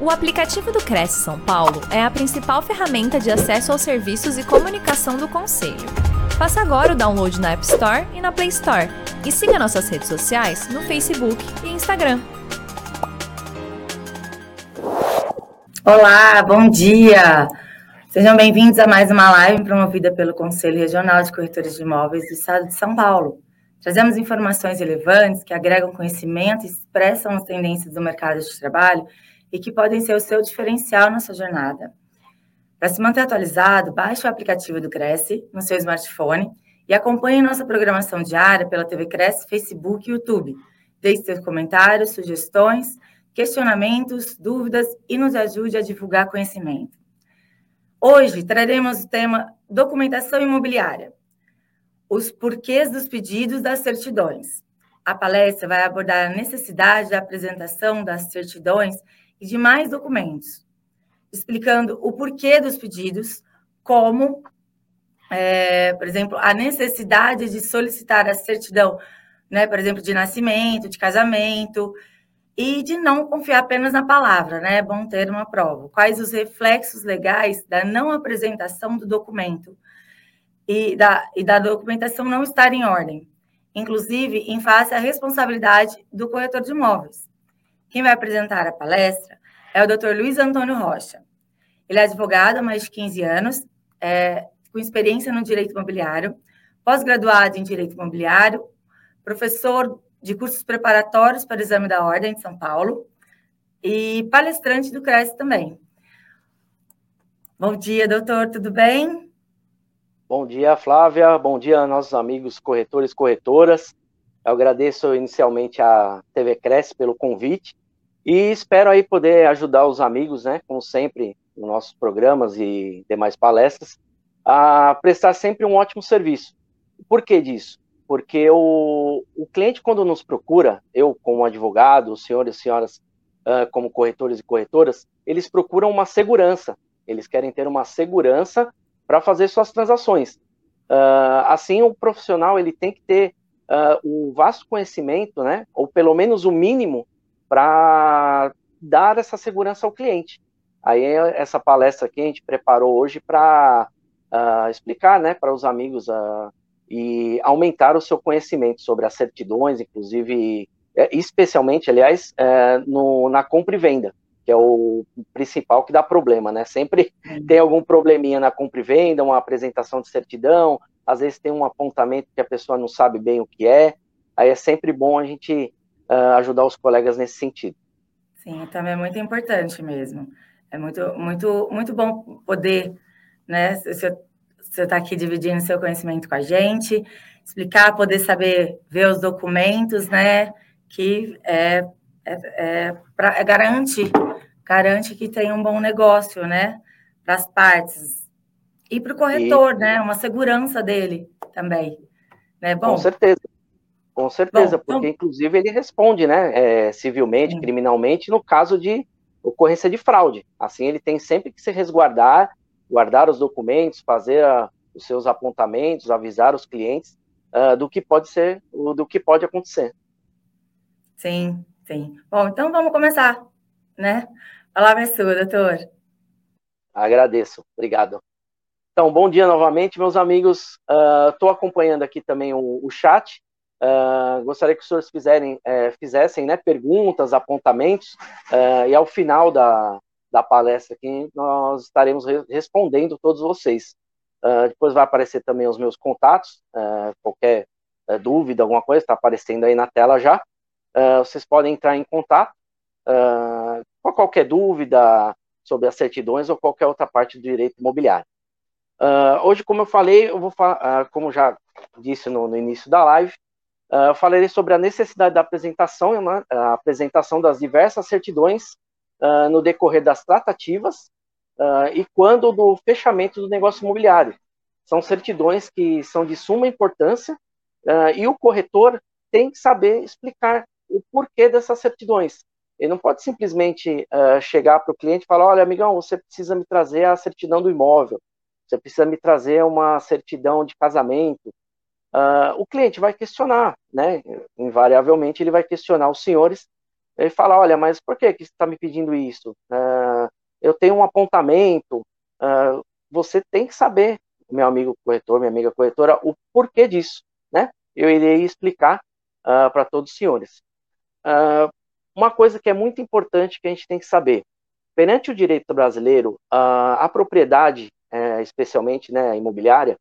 O aplicativo do Cresce São Paulo é a principal ferramenta de acesso aos serviços e comunicação do Conselho. Faça agora o download na App Store e na Play Store. E siga nossas redes sociais no Facebook e Instagram. Olá, bom dia! Sejam bem-vindos a mais uma live promovida pelo Conselho Regional de Corretores de Imóveis do Estado de São Paulo. Trazemos informações relevantes que agregam conhecimento e expressam as tendências do mercado de trabalho e que podem ser o seu diferencial na sua jornada. Para se manter atualizado, baixe o aplicativo do Cresce no seu smartphone e acompanhe nossa programação diária pela TV Cresce, Facebook e YouTube. Deixe seus comentários, sugestões, questionamentos, dúvidas e nos ajude a divulgar conhecimento. Hoje traremos o tema documentação imobiliária. Os porquês dos pedidos das certidões. A palestra vai abordar a necessidade da apresentação das certidões e de mais documentos, explicando o porquê dos pedidos, como, é, por exemplo, a necessidade de solicitar a certidão, né, por exemplo, de nascimento, de casamento, e de não confiar apenas na palavra, né? É bom ter uma prova. Quais os reflexos legais da não apresentação do documento e da, e da documentação não estar em ordem, inclusive em face à responsabilidade do corretor de imóveis. Quem vai apresentar a palestra é o Dr. Luiz Antônio Rocha. Ele é advogado há mais de 15 anos, é, com experiência no direito imobiliário, pós-graduado em direito imobiliário, professor de cursos preparatórios para o exame da ordem de São Paulo e palestrante do CRES também. Bom dia, doutor, tudo bem? Bom dia, Flávia. Bom dia, nossos amigos corretores e corretoras. Eu agradeço inicialmente a TV Cresce pelo convite e espero aí poder ajudar os amigos, né, como sempre, nos nossos programas e demais palestras, a prestar sempre um ótimo serviço. Por que disso? Porque o, o cliente, quando nos procura, eu como advogado, os senhores e senhoras uh, como corretores e corretoras, eles procuram uma segurança. Eles querem ter uma segurança para fazer suas transações. Uh, assim, o profissional ele tem que ter uh, o vasto conhecimento, né, ou pelo menos o mínimo, para dar essa segurança ao cliente. Aí essa palestra que a gente preparou hoje para uh, explicar, né, para os amigos uh, e aumentar o seu conhecimento sobre as certidões, inclusive, é, especialmente, aliás, é, no, na compra e venda, que é o principal que dá problema, né? Sempre tem algum probleminha na compra e venda, uma apresentação de certidão, às vezes tem um apontamento que a pessoa não sabe bem o que é, aí é sempre bom a gente uh, ajudar os colegas nesse sentido. Sim, também é muito importante mesmo. É muito, muito, muito bom poder, né, você está aqui dividindo seu conhecimento com a gente, explicar, poder saber ver os documentos, né, que é, é, é, pra, é garante, garante que tem um bom negócio, né, para as partes, e para o corretor, e... né? Uma segurança dele também. Né? Bom, Com certeza. Com certeza, Bom, porque então... inclusive ele responde, né, é, civilmente, Sim. criminalmente, no caso de ocorrência de fraude. Assim, ele tem sempre que se resguardar, guardar os documentos, fazer a, os seus apontamentos, avisar os clientes uh, do que pode ser, do que pode acontecer. Sim, sim. Bom, então vamos começar, né? A palavra é sua, doutor. Agradeço, obrigado. Então, bom dia novamente, meus amigos. Estou uh, acompanhando aqui também o, o chat. Uh, gostaria que os senhores fizerem, é, fizessem né, perguntas, apontamentos, uh, e ao final da, da palestra aqui nós estaremos re respondendo todos vocês. Uh, depois vai aparecer também os meus contatos, qualquer dúvida, alguma coisa, está aparecendo aí na tela já. vocês podem entrar em contato com qualquer dúvida sobre as certidões ou qualquer outra parte do direito imobiliário. Hoje, como eu falei, eu vou como já disse no, no início da live, uh, eu falarei sobre a necessidade da apresentação, né, a apresentação das diversas certidões no decorrer das tratativas e quando do fechamento do negócio imobiliário. São certidões que são de suma importância e o corretor tem que saber explicar o porquê dessas certidões. Ele não pode simplesmente chegar para o cliente e falar: olha, amigão, você precisa me trazer a certidão do imóvel você precisa me trazer uma certidão de casamento. Uh, o cliente vai questionar, né? Invariavelmente ele vai questionar os senhores e falar, olha, mas por que, que você está me pedindo isso? Uh, eu tenho um apontamento, uh, você tem que saber, meu amigo corretor, minha amiga corretora, o porquê disso, né? Eu irei explicar para todos os senhores. Uma coisa que é muito importante que a gente tem que saber, perante o direito brasileiro, a propriedade, é, especialmente né, a imobiliária,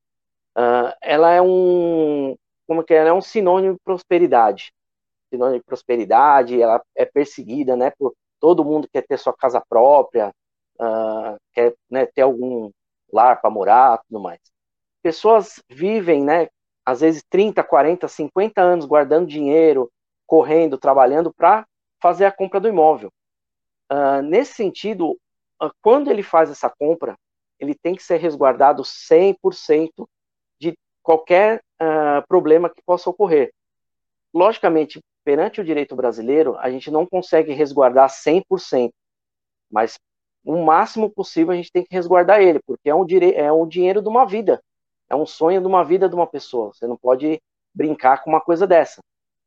ela é um, como que é, ela é um sinônimo de prosperidade, sinônimo de prosperidade, ela é perseguida, né, por todo mundo quer ter sua casa própria, uh, quer né, ter algum lar para morar, tudo mais. Pessoas vivem, né, às vezes 30, 40, 50 anos guardando dinheiro, correndo, trabalhando para fazer a compra do imóvel. Uh, nesse sentido, uh, quando ele faz essa compra, ele tem que ser resguardado 100% qualquer problema que possa ocorrer. Logicamente, perante o direito brasileiro, a gente não consegue resguardar 100%, mas o máximo possível a gente tem que resguardar ele, porque é um, é um dinheiro de uma vida, é um sonho de uma vida de uma pessoa. Você não pode brincar com uma coisa dessa.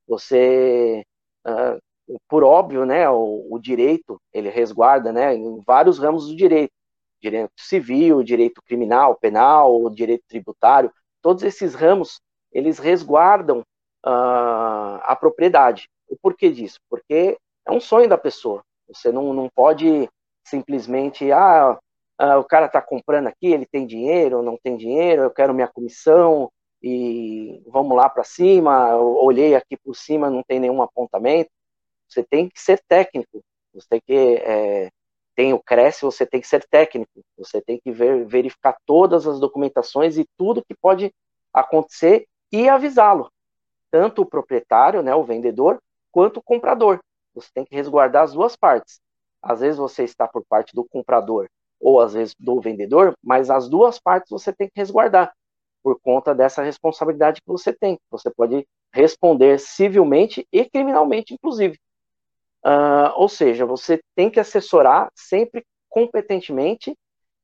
Você, uh, por óbvio, né, o, o, direito ele resguarda, né, em vários ramos do direito, direito civil, direito criminal, penal, direito tributário, todos esses ramos eles resguardam uh, a propriedade. O porquê disso? Porque é um sonho da pessoa. Você não, não pode simplesmente, ah, ah o cara está comprando aqui, ele tem dinheiro, não tem dinheiro, eu quero minha comissão e vamos lá para cima. Eu olhei aqui por cima, não tem nenhum apontamento. Você tem que ser técnico. Você tem que é, tem o Cresce, você tem que ser técnico. Você tem que ver, verificar todas as documentações e tudo que pode acontecer e avisá-lo tanto o proprietário, né, o vendedor, quanto o comprador. Você tem que resguardar as duas partes. Às vezes você está por parte do comprador ou às vezes do vendedor, mas as duas partes você tem que resguardar por conta dessa responsabilidade que você tem. Você pode responder civilmente e criminalmente, inclusive. Uh, ou seja, você tem que assessorar sempre competentemente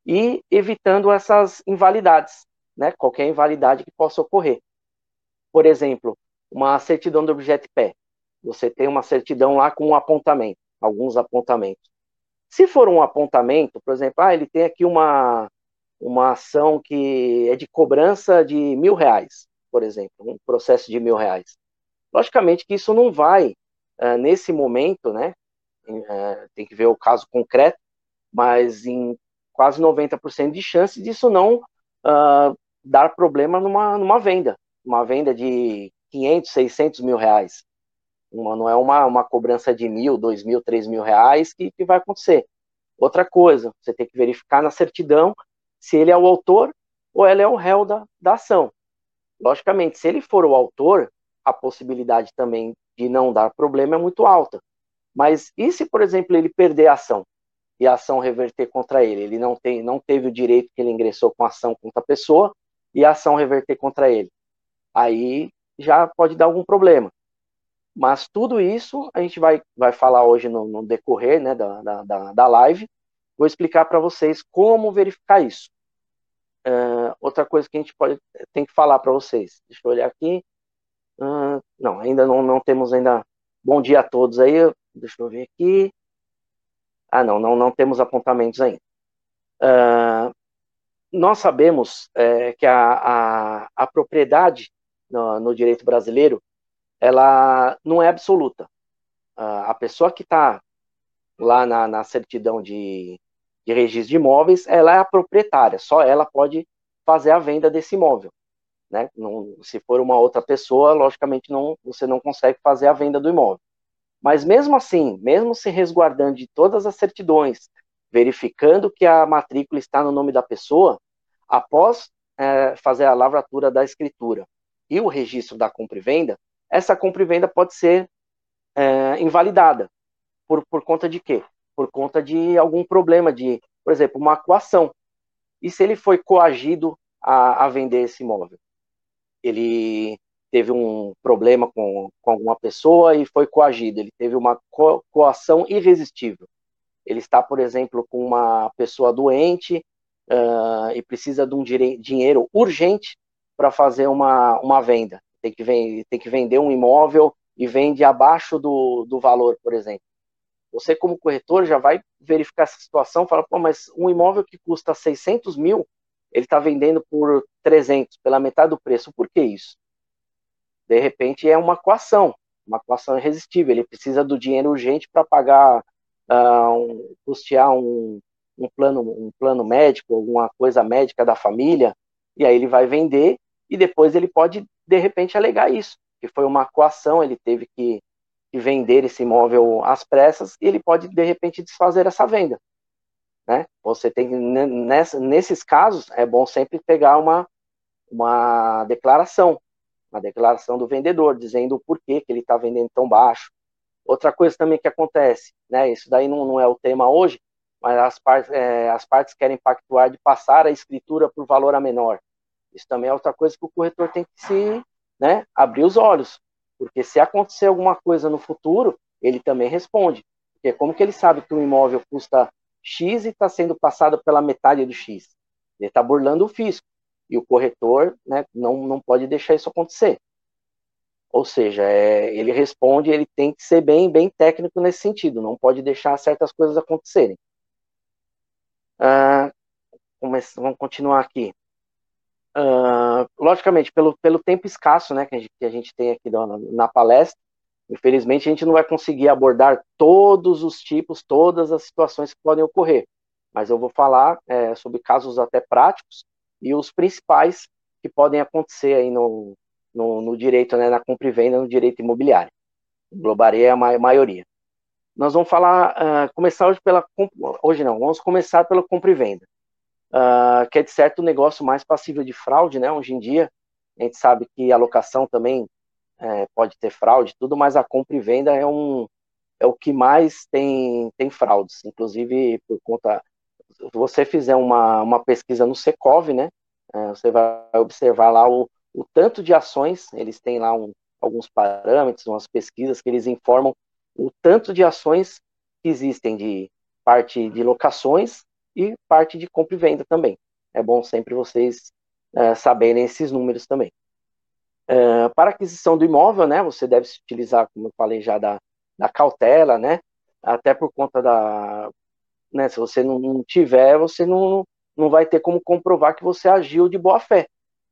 e evitando essas invalidades, né? Qualquer invalidade que possa ocorrer. Por exemplo, uma certidão do objeto pé. Você tem uma certidão lá com um apontamento, alguns apontamentos. Se for um apontamento, por exemplo, ah, ele tem aqui uma, uma ação que é de cobrança de mil reais, por exemplo, um processo de mil reais. Logicamente que isso não vai, uh, nesse momento, né, uh, tem que ver o caso concreto, mas em quase 90% de chance disso não uh, dar problema numa, numa venda. Uma venda de 500, 600 mil reais. Uma, não é uma, uma cobrança de mil, dois mil, três mil reais que, que vai acontecer. Outra coisa, você tem que verificar na certidão se ele é o autor ou ela é o réu da, da ação. Logicamente, se ele for o autor, a possibilidade também de não dar problema é muito alta. Mas e se, por exemplo, ele perder a ação e a ação reverter contra ele? Ele não, tem, não teve o direito que ele ingressou com a ação contra a pessoa e a ação reverter contra ele. Aí já pode dar algum problema. Mas tudo isso a gente vai, vai falar hoje no, no decorrer né, da, da, da live. Vou explicar para vocês como verificar isso. Uh, outra coisa que a gente pode tem que falar para vocês. Deixa eu olhar aqui. Uh, não, ainda não, não temos ainda. Bom dia a todos aí. Deixa eu ver aqui. Ah, não, não, não temos apontamentos ainda. Uh, nós sabemos é, que a, a, a propriedade no, no direito brasileiro, ela não é absoluta. a pessoa que está lá na, na certidão de, de registro de imóveis, ela é a proprietária, só ela pode fazer a venda desse imóvel. Né? Não, se for uma outra pessoa, logicamente não, você não consegue fazer a venda do imóvel. Mas mesmo assim, mesmo se resguardando de todas as certidões, verificando que a matrícula está no nome da pessoa, após é, fazer a lavratura da escritura e o registro da compra e venda, essa compra e venda pode ser é, invalidada. Por, por conta de quê? Por conta de algum problema de, por exemplo, uma coação. E se ele foi coagido a, a vender esse imóvel? Ele teve um problema com, com alguma pessoa e foi coagido. Ele teve uma co coação irresistível. Ele está, por exemplo, com uma pessoa doente uh, e precisa de um dinheiro urgente para fazer uma, uma venda. Tem que, vem, tem que vender um imóvel e vende abaixo do, do valor, por exemplo. você como corretor já vai verificar essa situação, fala, pô, mas um imóvel que custa 600 mil, ele está vendendo por 300, pela metade do preço, por que isso? De repente é uma coação, uma coação irresistível, ele precisa do dinheiro urgente para pagar, uh, um, custear um, um, plano, um plano médico, alguma coisa médica da família, e aí ele vai vender, e depois ele pode, de repente, alegar isso, que foi uma coação, ele teve que e vender esse imóvel às pressas, ele pode, de repente, desfazer essa venda. Né? Você tem, nessa, nesses casos, é bom sempre pegar uma, uma declaração, uma declaração do vendedor, dizendo o porquê que ele está vendendo tão baixo. Outra coisa também que acontece, né, isso daí não, não é o tema hoje, mas as partes, é, as partes querem pactuar de passar a escritura por valor a menor. Isso também é outra coisa que o corretor tem que se né, abrir os olhos. Porque se acontecer alguma coisa no futuro, ele também responde. Porque como que ele sabe que um imóvel custa X e está sendo passado pela metade do X? Ele está burlando o fisco. E o corretor né, não, não pode deixar isso acontecer. Ou seja, é, ele responde, ele tem que ser bem, bem técnico nesse sentido, não pode deixar certas coisas acontecerem. Ah, vamos continuar aqui. Uh, logicamente, pelo, pelo tempo escasso né, que, a gente, que a gente tem aqui na, na, palestra, infelizmente a gente não vai conseguir abordar todos os tipos, todas as situações que podem ocorrer. Mas eu vou falar é, sobre casos até práticos e os principais que podem acontecer aí no, no, no direito, né, na compra e venda, no direito imobiliário. Globarei é a maioria. Nós vamos falar, uh, começar hoje pela, hoje não, vamos começar pela compra e venda uh, que é de certo um negócio mais passível de fraude, né? Hoje em dia, a gente sabe que a locação também é, pode ter fraude, tudo, mas a compra e venda é um é o que mais tem, tem fraudes, inclusive por conta. Se você fizer uma, uma pesquisa no Secov, né? É, você vai observar lá o, o tanto de ações, eles têm lá um, alguns parâmetros, umas pesquisas que eles informam o tanto de ações que existem de parte de locações e parte de compra e venda também. É bom sempre vocês uh, saberem esses números também. Uh, para aquisição do imóvel, né, você deve se utilizar, como eu falei já, da, da cautela, né, até por conta da, né, se você não tiver, você não, não vai ter como comprovar que você agiu de boa fé,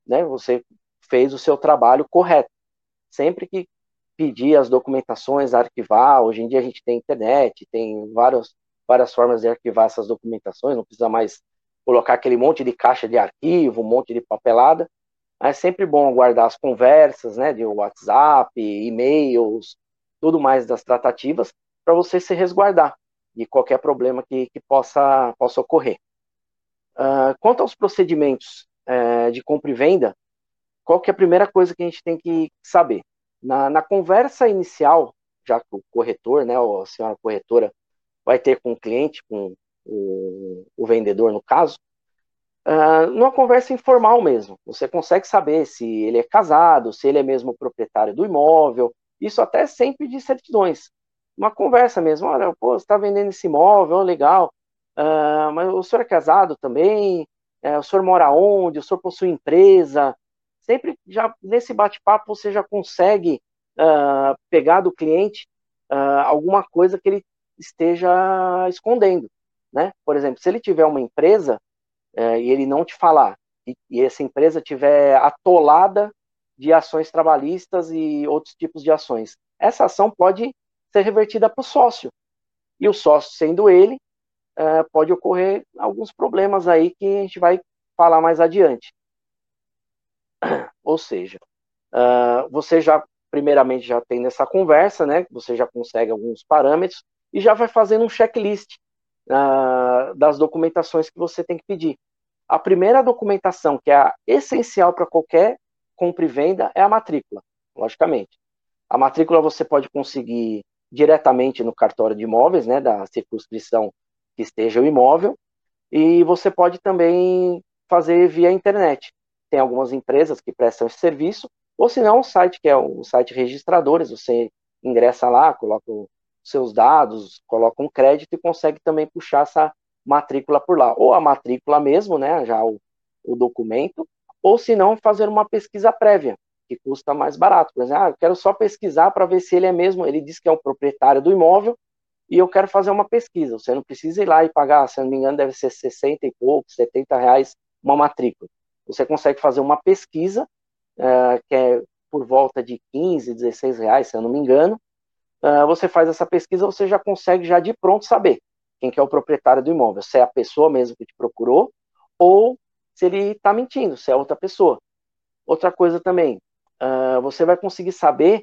né, você fez o seu trabalho correto. Sempre que pedir as documentações, arquivar, hoje em dia a gente tem internet, tem vários, várias formas de arquivar essas documentações, não precisa mais colocar aquele monte de caixa de arquivo, um monte de papelada. É sempre bom guardar as conversas, né, de WhatsApp, e-mails, tudo mais das tratativas, para você se resguardar de qualquer problema que, que possa, possa ocorrer. Uh, quanto aos procedimentos uh, de compra e venda, qual que é a primeira coisa que a gente tem que saber? Na, na conversa inicial, já que o corretor, né, a senhora corretora, vai ter com o cliente, com o, o vendedor no caso, uh, numa conversa informal mesmo. Você consegue saber se ele é casado, se ele é mesmo proprietário do imóvel, isso até sempre de certidões. Uma conversa mesmo, olha, pô, você está vendendo esse imóvel, legal, uh, mas o senhor é casado também? Uh, o senhor mora onde? O senhor possui empresa? Sempre já nesse bate-papo você já consegue uh, pegar do cliente alguma coisa que ele esteja escondendo, né? Por exemplo, se ele tiver uma empresa é, e ele não te falar e, e essa empresa tiver atolada de ações trabalhistas e outros tipos de ações, essa ação pode ser revertida para o sócio e o sócio sendo ele é, pode ocorrer alguns problemas aí que a gente vai falar mais adiante. Ou seja, uh, você já primeiramente já tem nessa conversa, né? Você já consegue alguns parâmetros e já vai fazendo um checklist uh, das documentações que você tem que pedir. A primeira documentação, que é a essencial para qualquer compra e venda, é a matrícula, logicamente. A matrícula você pode conseguir diretamente no cartório de imóveis, né, da circunscrição que esteja o imóvel, e você pode também fazer via internet. Tem algumas empresas que prestam esse serviço, ou se não, o site que é o site registradores, você ingressa lá, coloca o seus dados, coloca um crédito e consegue também puxar essa matrícula por lá. Ou a matrícula mesmo, né, já o, o documento, ou se não, fazer uma pesquisa prévia, que custa mais barato. Por exemplo, ah, eu quero só pesquisar para ver se ele é mesmo, ele diz que é o proprietário do imóvel, e eu quero fazer uma pesquisa. Você não precisa ir lá e pagar, se não me engano, deve ser 60 e pouco, 70 reais uma matrícula. Você consegue fazer uma pesquisa, uh, que é por volta de 15, 16 reais, se eu não me engano. Uh, você faz essa pesquisa, você já consegue já de pronto saber quem que é o proprietário do imóvel, se é a pessoa mesmo que te procurou, ou se ele está mentindo, se é outra pessoa. Outra coisa também, uh, você vai conseguir saber,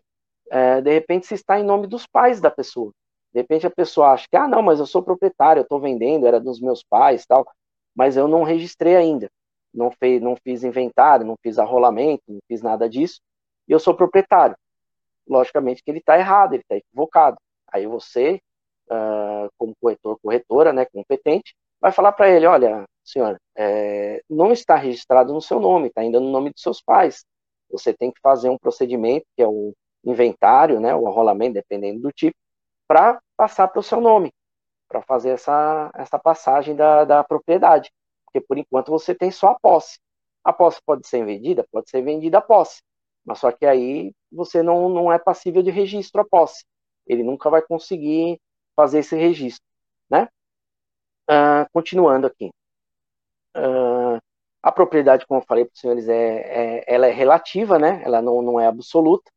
uh, de repente, se está em nome dos pais da pessoa. De repente a pessoa acha que, ah, não, mas eu sou proprietário, eu estou vendendo, era dos meus pais tal, mas eu não registrei ainda. Não, fez, não fiz inventário, não fiz arrolamento, não fiz nada disso, e eu sou proprietário. Logicamente que ele está errado, ele está equivocado. Aí você, uh, como corretor, corretora, né, competente, vai falar para ele, olha, senhor, é, não está registrado no seu nome, está ainda no nome dos seus pais. Você tem que fazer um procedimento, que é o inventário, né, o arrolamento, dependendo do tipo, para passar para o seu nome, para fazer essa, essa passagem da, da propriedade. Porque por enquanto você tem só a posse. A posse pode ser vendida? Pode ser vendida a posse. Mas só que aí você não, não é passível de registro a posse. Ele nunca vai conseguir fazer esse registro, né? Uh, continuando aqui. Uh, a propriedade, como eu falei para os senhores, é, é, ela é relativa, né? Ela não, não é absoluta.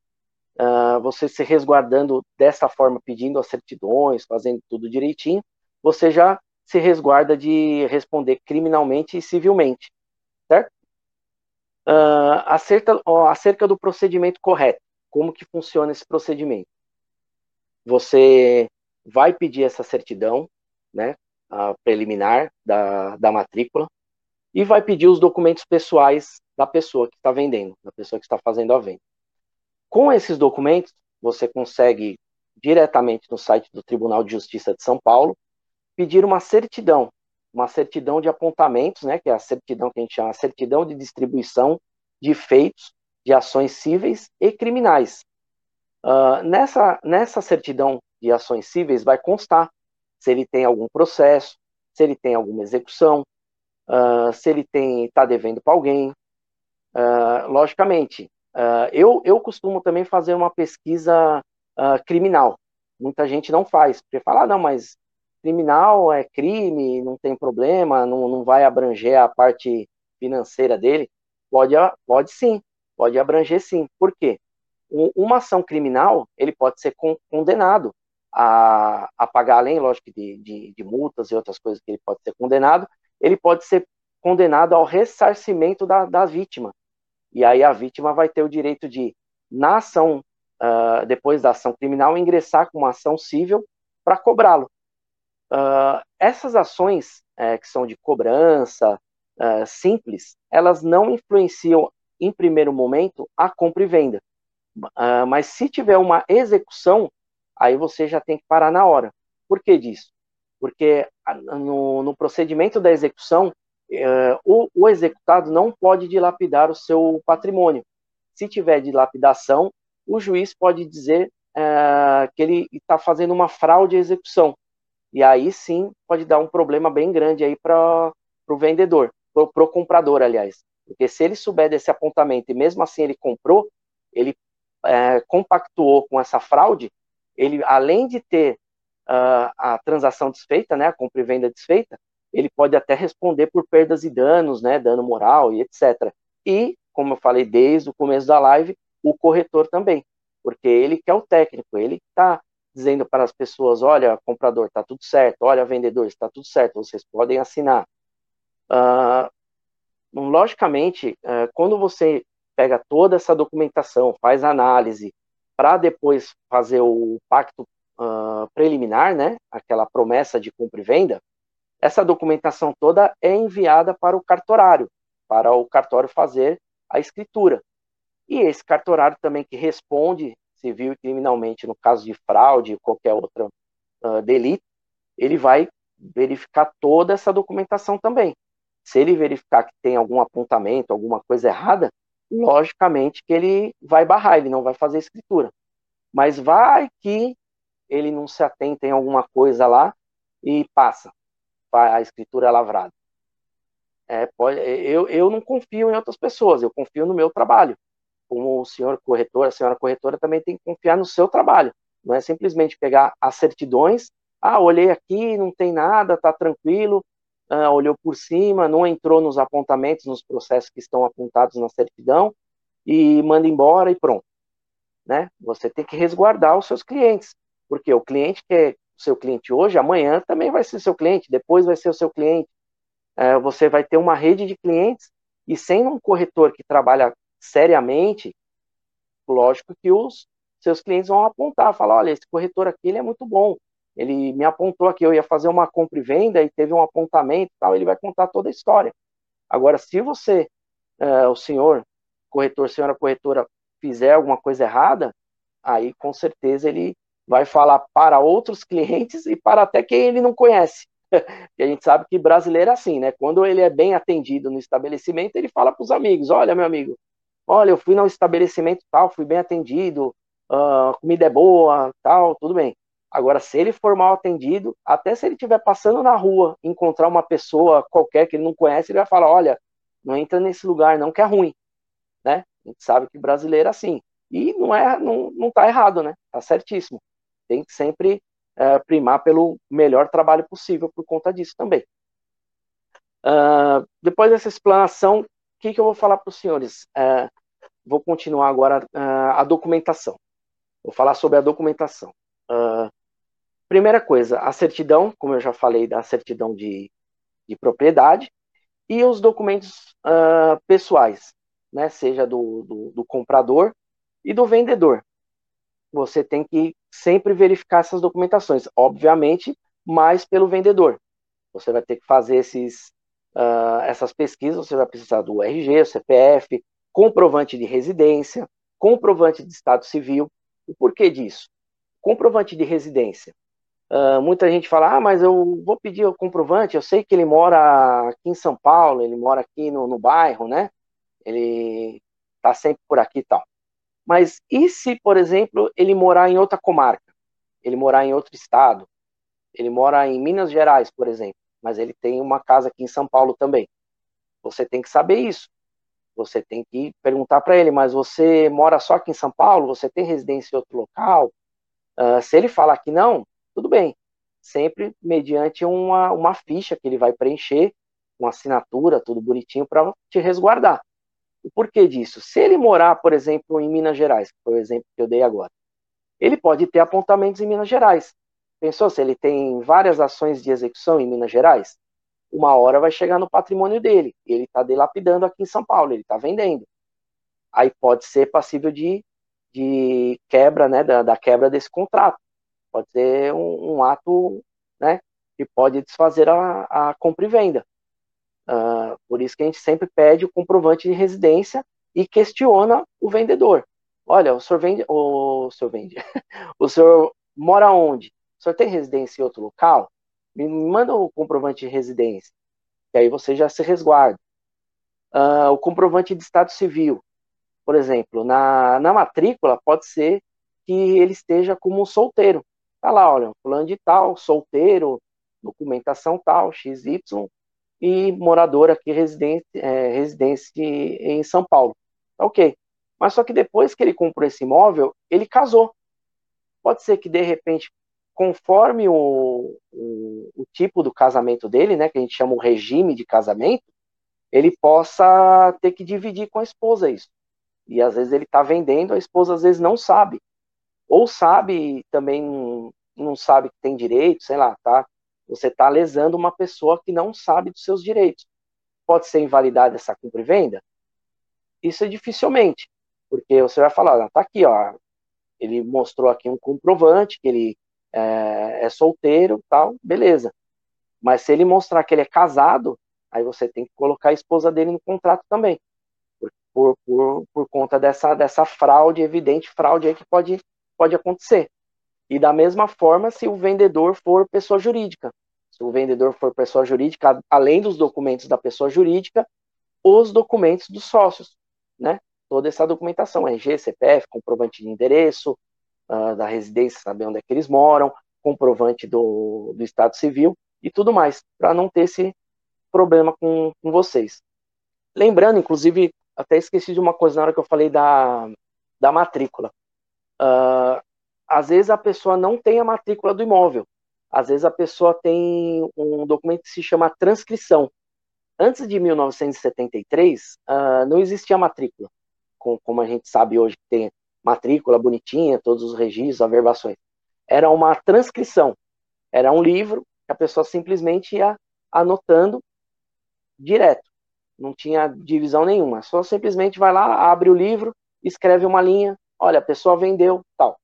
Uh, você se resguardando dessa forma, pedindo as certidões, fazendo tudo direitinho, você já se resguarda de responder criminalmente e civilmente? Uh, acerca, ó, acerca do procedimento correto, como que funciona esse procedimento? Você vai pedir essa certidão, né, preliminar da, da matrícula, e vai pedir os documentos pessoais da pessoa que está vendendo, da pessoa que está fazendo a venda. Com esses documentos, você consegue diretamente no site do Tribunal de Justiça de São Paulo pedir uma certidão, uma certidão de apontamentos, né, que é a certidão que a gente chama a certidão de distribuição de feitos de ações cíveis e criminais. Uh, nessa, nessa certidão de ações cíveis vai constar se ele tem algum processo, se ele tem alguma execução, uh, se ele tem está devendo para alguém. Uh, logicamente, eu, eu costumo também fazer uma pesquisa criminal. Muita gente não faz, porque fala, ah, não, mas criminal é crime, não tem problema, não, não vai abranger a parte financeira dele. Pode, pode sim, pode abranger sim. Por quê? Uma ação criminal, ele pode ser condenado a, a pagar além, lógico, de, de, de multas e outras coisas que ele pode ser condenado, ele pode ser condenado ao ressarcimento da, da vítima. E aí a vítima vai ter o direito de, na ação, uh, depois da ação criminal, ingressar com uma ação civil para cobrá-lo. Uh, essas ações uh, que são de cobrança uh, simples, elas não influenciam em primeiro momento a compra e venda. mas se tiver uma execução, aí você já tem que parar na hora. Por que disso? porque no, no procedimento da execução, é, o, o, executado não pode dilapidar o seu patrimônio. Se tiver dilapidação, o juiz pode dizer é, que ele está fazendo uma fraude à execução. E aí sim pode dar um problema bem grande aí para o vendedor, para o comprador, aliás. Porque se ele souber desse apontamento e mesmo assim ele comprou, ele é, compactuou com essa fraude, ele, além de ter uh, a transação desfeita, né, a compra e venda desfeita, ele pode até responder por perdas e danos, né, dano moral e etc. E, como eu falei desde o começo da live, o corretor também, porque ele que é o técnico, ele está dizendo para as pessoas, olha, comprador, está tudo certo, olha, vendedor, está tudo certo, vocês podem assinar. Uh, logicamente, uh, quando você pega toda essa documentação, faz análise, para depois fazer o pacto uh, preliminar, né, aquela promessa de compra e venda, essa documentação toda é enviada para o cartorário, para o cartório fazer a escritura. E esse cartorário também que responde civil e criminalmente no caso de fraude ou qualquer outro uh, delito, ele vai verificar toda essa documentação também. Se ele verificar que tem algum apontamento, alguma coisa errada, logicamente que ele vai barrar, ele não vai fazer escritura. Mas vai que ele não se atenta em alguma coisa lá e passa a escritura lavrada. É, pode, eu, eu não confio em outras pessoas, eu confio no meu trabalho. Como o senhor corretor, a senhora corretora também tem que confiar no seu trabalho. Não é simplesmente pegar as certidões, Ah, olhei aqui, não tem nada, tá tranquilo, uh, olhou por cima, não entrou nos apontamentos, nos processos que estão apontados na certidão, e manda embora e pronto. Né? Você tem que resguardar os seus clientes, porque o cliente que é seu cliente hoje, amanhã também vai ser seu cliente, depois vai ser o seu cliente. Uh, você vai ter uma rede de clientes, e sem um corretor que trabalha seriamente, lógico que os seus clientes vão apontar, falar, olha, esse corretor aqui ele é muito bom, ele me apontou aqui, eu ia fazer uma compra e venda e teve um apontamento tal, ele vai contar toda a história. Agora, se você, uh, o senhor corretor, senhora corretora, fizer alguma coisa errada, aí com certeza ele vai falar para outros clientes e para até quem ele não conhece. a gente sabe que brasileiro é assim, né? Quando ele é bem atendido no estabelecimento, ele fala para os amigos: olha, meu amigo, olha, eu fui no estabelecimento tal, fui bem atendido, uh, a comida é boa, tal, tudo bem. Agora, se ele for mal atendido, até se ele estiver passando na rua, encontrar uma pessoa qualquer que ele não conhece, ele vai falar: olha, não entra nesse lugar, não, que é ruim. Né? A gente sabe que brasileiro é assim. E não é, não, não tá errado, né? Tá certíssimo. Tem que sempre é, primar pelo melhor trabalho possível por conta disso também. Uh, depois dessa explanação, que, que eu vou falar para os senhores? Uh, vou continuar agora uh, a documentação. Vou falar sobre a documentação. Primeira coisa, a certidão, como eu já falei, da certidão de, de propriedade, e os documentos pessoais, né, seja do, do, do, comprador e do vendedor. Você tem que sempre verificar essas documentações, obviamente, mais pelo vendedor. Você vai ter que fazer esses, uh, essas pesquisas, você vai precisar do RG, CPF, comprovante de residência, comprovante de estado civil. O porquê disso? Comprovante de residência Uh, muita gente fala, ah, mas eu vou pedir o comprovante, eu sei que ele mora aqui em São Paulo, ele mora aqui no, no bairro, né? Ele tá sempre por aqui e tal. Mas e se, por exemplo, ele morar em outra comarca? Ele morar em outro estado? Ele mora em Minas Gerais, por exemplo, mas ele tem uma casa aqui em São Paulo também. Você tem que saber isso. Você tem que perguntar para ele, mas você mora só aqui em São Paulo? Você tem residência em outro local? Uh, se ele falar que não, tudo bem. Sempre mediante uma, uma ficha que ele vai preencher, uma assinatura, tudo bonitinho, para te resguardar. O porquê disso? Se ele morar, por exemplo, em Minas Gerais, que foi o exemplo que eu dei agora, ele pode ter apontamentos em Minas Gerais. Pensou se ele tem várias ações de execução em Minas Gerais? Uma hora vai chegar no patrimônio dele. Ele está delapidando aqui em São Paulo, ele está vendendo. Aí pode ser passível de, de quebra, né, da, da quebra desse contrato. Pode ser um, um ato né, que pode desfazer a, a compra e venda. Uh, por isso que a gente sempre pede o comprovante de residência e questiona o vendedor. Olha, o senhor vende, o senhor vende, o senhor mora onde? O senhor tem residência em outro local? Me manda o comprovante de residência, que aí você já se resguarda. Uh, o comprovante de estado civil, por exemplo, na, na matrícula pode ser que ele esteja como solteiro. Tá lá, olha, fulano de tal, solteiro, documentação tal, XY, e morador aqui residente, é, residente em São Paulo. Tá ok. Mas só que depois que ele comprou esse imóvel, ele casou. Pode ser que, de repente, conforme o, o, o, tipo do casamento dele, né, que a gente chama o regime de casamento, ele possa ter que dividir com a esposa isso. E às vezes ele está vendendo, a esposa às vezes não sabe ou sabe também não sabe que tem direito, sei lá, tá? Você está lesando uma pessoa que não sabe dos seus direitos. Pode ser invalidada essa compra e venda? Isso é dificilmente, porque você vai falar, tá aqui, ó, ele mostrou aqui um comprovante que ele é, é solteiro, tal, beleza. Mas se ele mostrar que ele é casado, aí você tem que colocar a esposa dele no contrato também, por, por, por, conta dessa, dessa fraude, evidente fraude aí que pode pode acontecer. E da mesma forma, se o vendedor for pessoa jurídica. Se o vendedor for pessoa jurídica, além dos documentos da pessoa jurídica, os documentos dos sócios, né? Toda essa documentação, RG, CPF, comprovante de endereço, uh, da residência, saber onde é que eles moram, comprovante do, do Estado Civil e tudo mais, para não ter esse problema com, com vocês. Lembrando, inclusive, até esqueci de uma coisa na hora que eu falei da, da matrícula. Uh, às vezes a pessoa não tem a matrícula do imóvel. às vezes a pessoa tem um documento que se chama transcrição. Antes de 1973, uh, ah, não existia matrícula, com, como a gente sabe hoje, que tem matrícula bonitinha, todos os registros, averbações. Era uma transcrição, era um livro que a pessoa simplesmente ia anotando direto, não tinha divisão nenhuma, só simplesmente vai lá, abre o livro, escreve uma linha, olha, a pessoa vendeu, tal.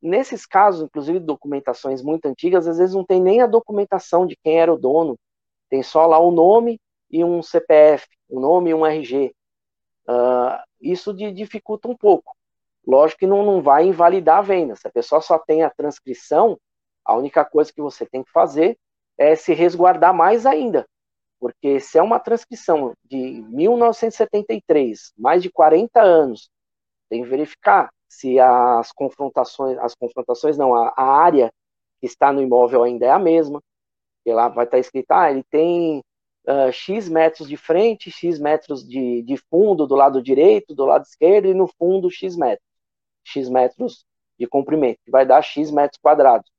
Nesses casos, inclusive documentações muito antigas, às vezes não tem nem a documentação de quem era o dono, tem só lá o nome e um CPF, o um nome e um RG. Uh, ah, isso dificulta um pouco. Lógico que não, não vai invalidar a venda. Se a pessoa só tem a transcrição, a única coisa que você tem que fazer é se resguardar mais ainda. Porque se é uma transcrição de 1973, mais de 40 anos, tem que verificar se as confrontações, as confrontações não, a, a área que está no imóvel ainda é a mesma. E lá vai estar escrito, ah, ele tem uh, X metros de frente, X metros de, de fundo do lado direito, do lado esquerdo, e no fundo X metros. X metros de comprimento, que vai dar X metros quadrados.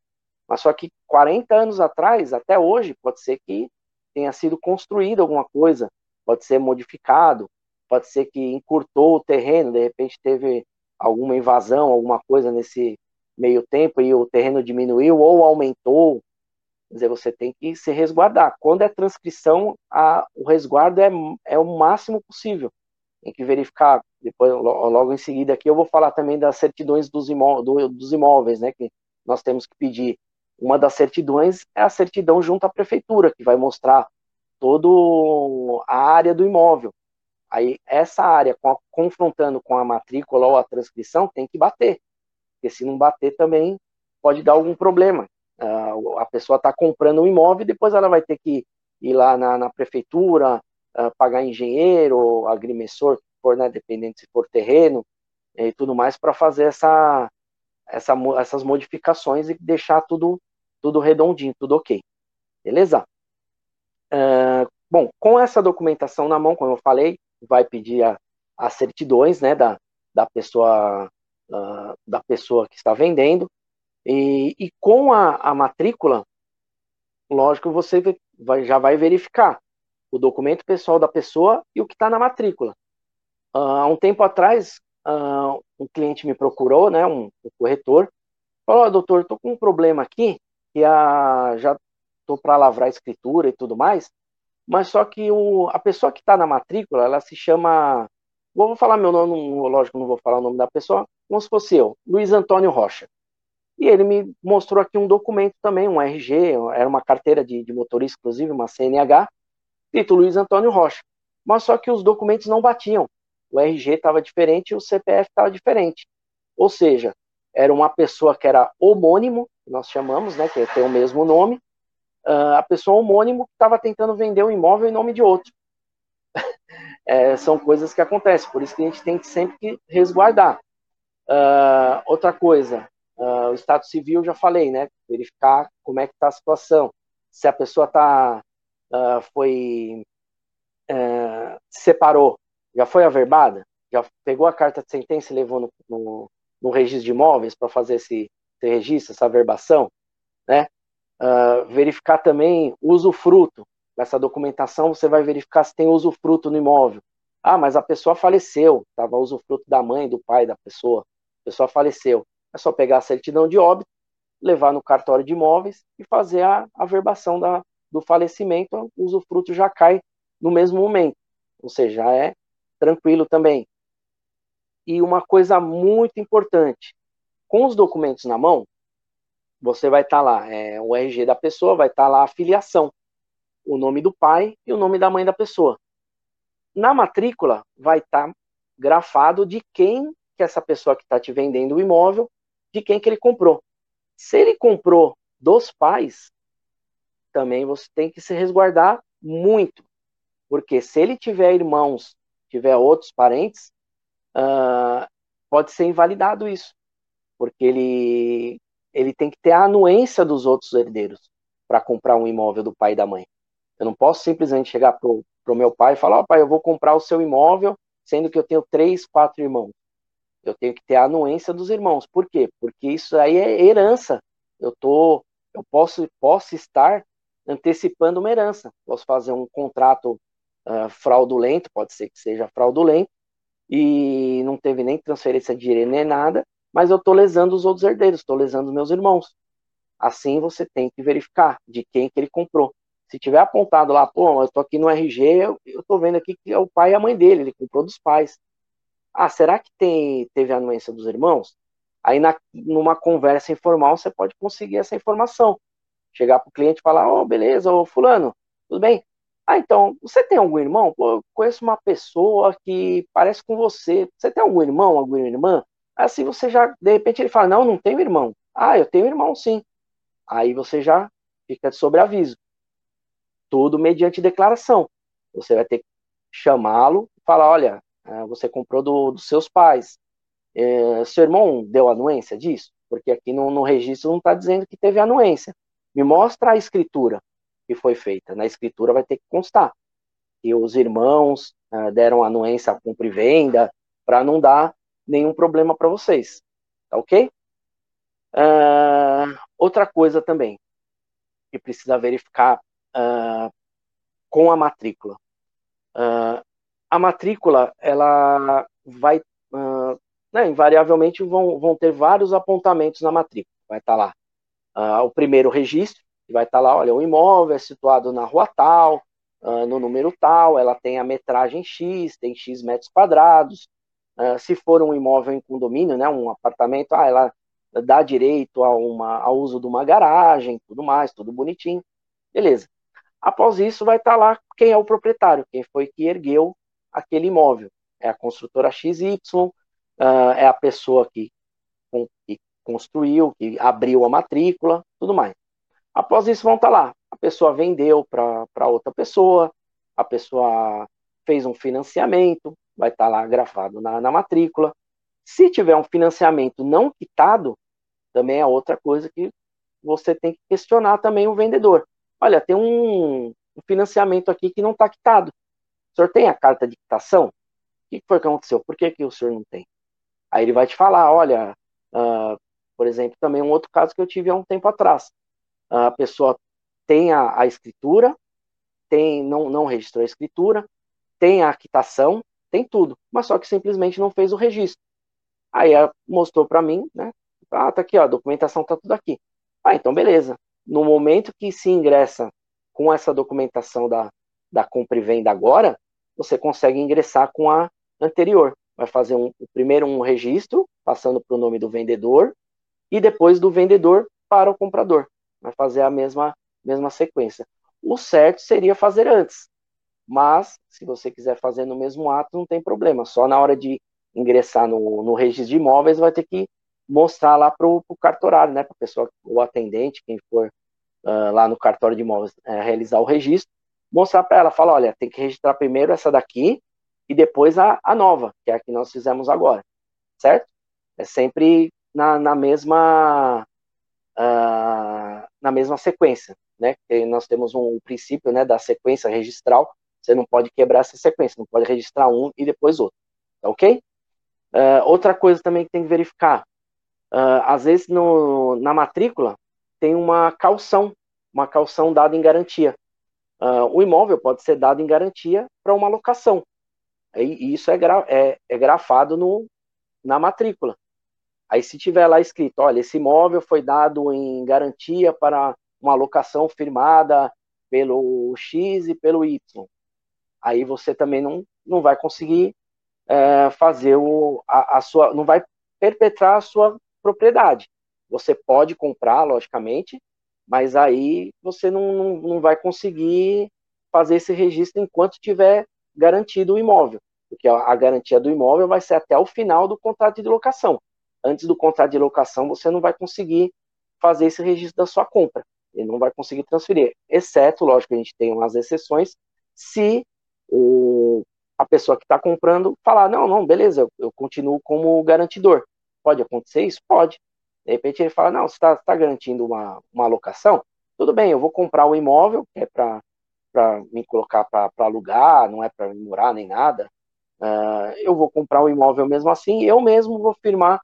Mas só que 40 anos atrás, até hoje, pode ser que tenha sido construída alguma coisa, pode ser modificado, pode ser que encurtou o terreno, de repente teve alguma invasão, alguma coisa nesse meio tempo e o terreno diminuiu ou aumentou. Quer dizer, você tem que se resguardar. Quando é transcrição, a, o resguardo é, é o máximo possível. Tem que verificar. Depois, logo em seguida, aqui eu vou falar também das certidões dos, imó do, dos imóveis, né? Que nós temos que pedir. Uma das certidões é a certidão junto à prefeitura, que vai mostrar toda a área do imóvel. Aí essa área confrontando com a matrícula ou a transcrição tem que bater, porque se não bater também pode dar algum problema. Uh, a pessoa está comprando um imóvel e depois ela vai ter que ir lá na, na prefeitura, pagar engenheiro, agrimensor, né, dependendo se for terreno e tudo mais, para fazer essa, essa, essas modificações e deixar tudo, tudo redondinho, tudo ok. Beleza? Uh, bom, com essa documentação na mão, como eu falei, vai pedir a, as certidões né, da, da, pessoa, uh, da pessoa que está vendendo. E, e com a, a, matrícula, lógico, você vai, já vai verificar o documento pessoal da pessoa e o que está na matrícula. Uh, há um tempo atrás, uh, um cliente me procurou, né, um, um corretor, falou, oh, doutor, estou com um problema aqui, que a, já estou para lavrar a escritura e tudo mais, mas só que o, a pessoa que está na matrícula, ela se chama. Vou falar meu nome, lógico, não vou falar o nome da pessoa, como se fosse eu, Luiz Antônio Rocha. E ele me mostrou aqui um documento também, um RG, era uma carteira de, de motorista, inclusive, uma CNH, escrito Luiz Antônio Rocha. Mas só que os documentos não batiam. O RG estava diferente e o CPF estava diferente. Ou seja, era uma pessoa que era homônimo, nós chamamos, né, que tem o mesmo nome, uh, a pessoa homônimo que estava tentando vender um imóvel em nome de outro. é, são coisas que acontecem, por isso que a gente tem que sempre que resguardar. Uh, outra coisa, uh, o estado civil, já falei, né? Verificar como é que está a situação. Se a pessoa tá, uh, foi uh, separou, já foi averbada, já pegou a carta de sentença e levou no, no, no registro de imóveis para fazer esse, esse registro, essa averbação, né? Uh, verificar também usufruto. Nessa documentação você vai verificar se tem usufruto no imóvel. Ah, mas a pessoa faleceu, estava usufruto da mãe, do pai da pessoa. A pessoa faleceu. É só pegar a certidão de óbito, levar no cartório de imóveis e fazer a averbação da, do falecimento. O usufruto já cai no mesmo momento. Ou seja, já é tranquilo também. E uma coisa muito importante: com os documentos na mão, você vai estar tá lá, é, o RG da pessoa, vai estar tá lá a filiação, o nome do pai e o nome da mãe da pessoa. Na matrícula vai estar tá grafado de quem que essa pessoa que está te vendendo o imóvel, de quem que ele comprou. Se ele comprou dos pais, também você tem que se resguardar muito, porque se ele tiver irmãos, tiver outros parentes, uh, pode ser invalidado isso, porque ele ele tem que ter a anuência dos outros herdeiros para comprar um imóvel do pai e da mãe. Eu não posso simplesmente chegar pro, pro meu pai e falar, oh, pai, eu vou comprar o seu imóvel, sendo que eu tenho três, quatro irmãos. Eu tenho que ter a anuência dos irmãos. Por quê? Porque isso aí é herança. Eu estou Eu posso, posso estar antecipando uma herança. Posso fazer um contrato uh, fraudulento, pode ser que seja fraudulento, e não teve nem transferência de dinheiro nem nada, mas eu estou lesando os outros herdeiros, estou lesando meus irmãos. Assim você tem que verificar de quem que ele comprou. Se tiver apontado lá, pô, eu estou aqui no RG, eu estou vendo aqui que é o pai e a mãe dele, ele comprou dos pais. Ah, será que tem, teve anuência dos irmãos? Aí, na, numa conversa informal, você pode conseguir essa informação. Chegar para o cliente e falar: Ó, oh, beleza, ô Fulano, tudo bem? Ah, então, você tem algum irmão? Pô, eu conheço uma pessoa que parece com você. Você tem algum irmão, alguma irmã? Assim você já, de repente, ele fala: Não, não tenho irmão. Ah, eu tenho irmão, sim. Aí você já fica de sobreaviso. Tudo mediante declaração. Você vai ter que chamá-lo e falar: Olha, ah, você comprou do, dos seus pais. É, seu irmão deu anuência disso? Porque aqui no, no registro não está dizendo que teve anuência. Me mostra a escritura que foi feita. Na escritura vai ter que constar que os irmãos uh, deram anuência à compra e venda para não dar nenhum problema para vocês. Tá ok? Uh, outra coisa também que precisa verificar uh, com a matrícula. a matrícula, ela vai, né, invariavelmente, vão, vão ter vários apontamentos na matrícula. Vai estar tá lá o primeiro registro, que vai estar lá, olha, o imóvel é situado na rua tal, uh, no número tal, ela tem a metragem X, tem X metros quadrados. Uh, se for um imóvel em condomínio, né, um apartamento, ah, ela dá direito a uma, ao uso de uma garagem, tudo mais, tudo bonitinho. Beleza. Após isso, vai estar lá quem é o proprietário, quem foi que ergueu aquele imóvel. É a construtora XY, uh, é a pessoa que, que construiu, que abriu a matrícula, tudo mais. Após isso, vão estar tá lá. A pessoa vendeu para outra pessoa, a pessoa fez um financiamento, vai estar tá lá gravado na, na matrícula. Se tiver um financiamento não quitado, também é outra coisa que você tem que questionar também o vendedor. Olha, tem um, um financiamento aqui que não está quitado. O senhor tem a carta de quitação? O que foi que aconteceu? Por que, que o senhor não tem? Aí ele vai te falar, olha, uh, por exemplo, também um outro caso que eu tive há um tempo atrás a pessoa tem a, a escritura, tem não, não registrou a escritura, tem a quitação, tem tudo, mas só que simplesmente não fez o registro. Aí ela mostrou para mim, né? Ah, tá aqui, ó, a documentação tá tudo aqui. Ah, então beleza. No momento que se ingressa com essa documentação da, da compra e venda agora, você consegue ingressar com a anterior. Vai fazer um, primeiro um registro, passando para o nome do vendedor, e depois do vendedor para o comprador vai fazer a mesma, mesma sequência. O certo seria fazer antes, mas se você quiser fazer no mesmo ato, não tem problema. Só na hora de ingressar no, no registro de imóveis, vai ter que mostrar lá para o cartorário, né, para a pessoa, o atendente, quem for uh, lá no cartório de imóveis uh, realizar o registro, mostrar para ela, falar, olha, tem que registrar primeiro essa daqui e depois a, a nova, que é a que nós fizemos agora, certo? É sempre na, na mesma uh, na mesma sequência, né? nós temos um princípio, né, da sequência registral. Você não pode quebrar essa sequência, não pode registrar um e depois outro, tá ok? Uh, outra coisa também que tem que verificar, uh, às vezes no, na matrícula tem uma calção, uma calção dada em garantia. O imóvel pode ser dado em garantia para uma locação. E isso é, gra é, é grafado no, na matrícula. Aí se tiver lá escrito, olha, esse imóvel foi dado em garantia para uma locação firmada pelo X e pelo Y, aí você também não, não vai conseguir é, fazer o, a, a, sua, não vai perpetrar a sua propriedade. Você pode comprar, logicamente, mas aí você não, não, não vai conseguir fazer esse registro enquanto tiver garantido o imóvel, porque a, a garantia do imóvel vai ser até o final do contrato de locação antes do contrato de locação, você não vai conseguir fazer esse registro da sua compra. Ele não vai conseguir transferir, exceto, lógico, a gente tem umas exceções, se o, a pessoa que está comprando falar, não, não, beleza, eu, eu, continuo como garantidor. Pode acontecer isso? Pode. De repente ele fala, não, você está tá garantindo uma, uma alocação? Tudo bem, eu vou comprar o imóvel, que é para me colocar para alugar, não é para morar nem nada. Uh, eu vou comprar o imóvel mesmo assim, eu mesmo vou firmar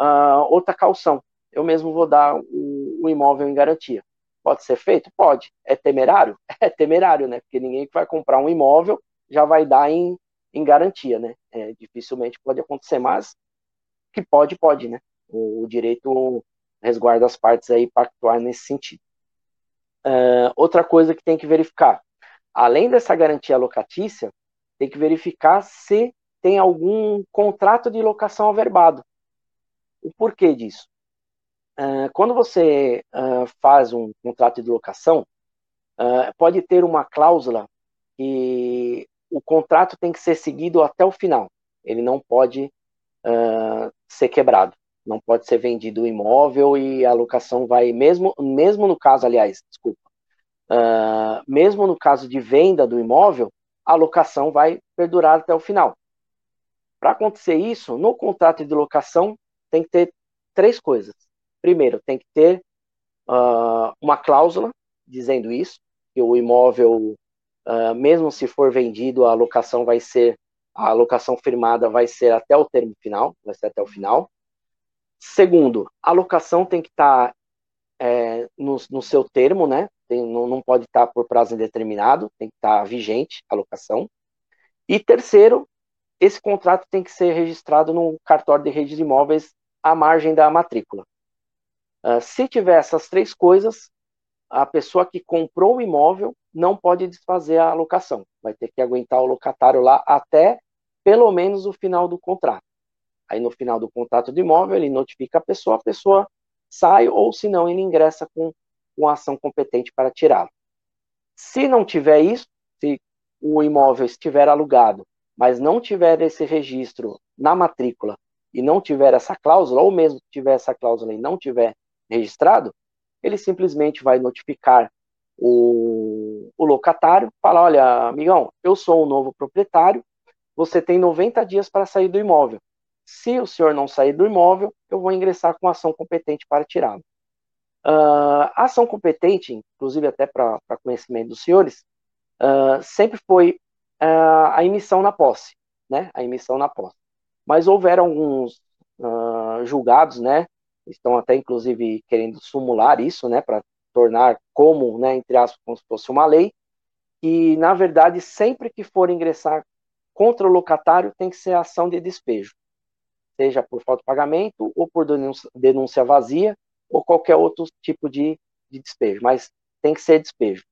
uh, outra calção. Eu mesmo vou dar o, o imóvel em garantia. Pode ser feito? Pode. É temerário? É temerário, né? Porque ninguém que vai comprar um imóvel já vai dar em, em garantia, né? É, dificilmente pode acontecer, mas que pode, pode, né? O, o direito resguarda as partes aí pactuar nesse sentido. Uh, outra coisa que tem que verificar, além dessa garantia locatícia, tem que verificar se tem algum contrato de locação averbado. O porquê disso? Uh, quando você uh, faz um contrato de locação, uh, pode ter uma cláusula que o contrato tem que ser seguido até o final. Ele não pode ser quebrado, não pode ser vendido o imóvel e a locação vai mesmo, mesmo no caso, aliás, desculpa, mesmo no caso de venda do imóvel, a locação vai perdurar até o final. Para acontecer isso, no contrato de locação tem que ter três coisas. Primeiro, tem que ter uh, uma cláusula dizendo isso, que o imóvel, uh, mesmo se for vendido, a locação vai ser, a locação firmada vai ser até o termo final, vai ser até o final. Segundo, a locação tem que estar tá, é, no, no, seu termo, né? Tem, não, não, pode estar tá por prazo indeterminado, tem que estar tá vigente a locação. E terceiro, esse contrato tem que ser registrado no cartório de redes de imóveis à margem da matrícula. Uh, se tiver essas três coisas, a pessoa que comprou o imóvel não pode desfazer a locação. Vai ter que aguentar o locatário lá até pelo menos o final do contrato. Aí no final do contrato do imóvel, ele notifica a pessoa, a pessoa sai ou se não, ele ingressa com uma ação competente para tirá-lo. Se não tiver isso, se o imóvel estiver alugado, mas não tiver esse registro na matrícula e não tiver essa cláusula, ou mesmo tiver essa cláusula e não tiver registrado, ele simplesmente vai notificar o, o locatário, falar, olha, amigão, eu sou o novo proprietário, você tem 90 dias para sair do imóvel. Se o senhor não sair do imóvel, eu vou ingressar com ação competente para tirá-lo. Uh, ação competente, inclusive até para conhecimento dos senhores, uh, sempre foi uh, a emissão na posse, né? A emissão na posse. Mas houveram alguns julgados, né? estão até inclusive querendo sumular isso, né, para tornar como, né, entre aspas, como se fosse uma lei, e na verdade sempre que for ingressar contra o locatário tem que ser ação de despejo, seja por falta de pagamento ou por denúncia, vazia ou qualquer outro tipo de, de despejo, mas tem que ser despejo.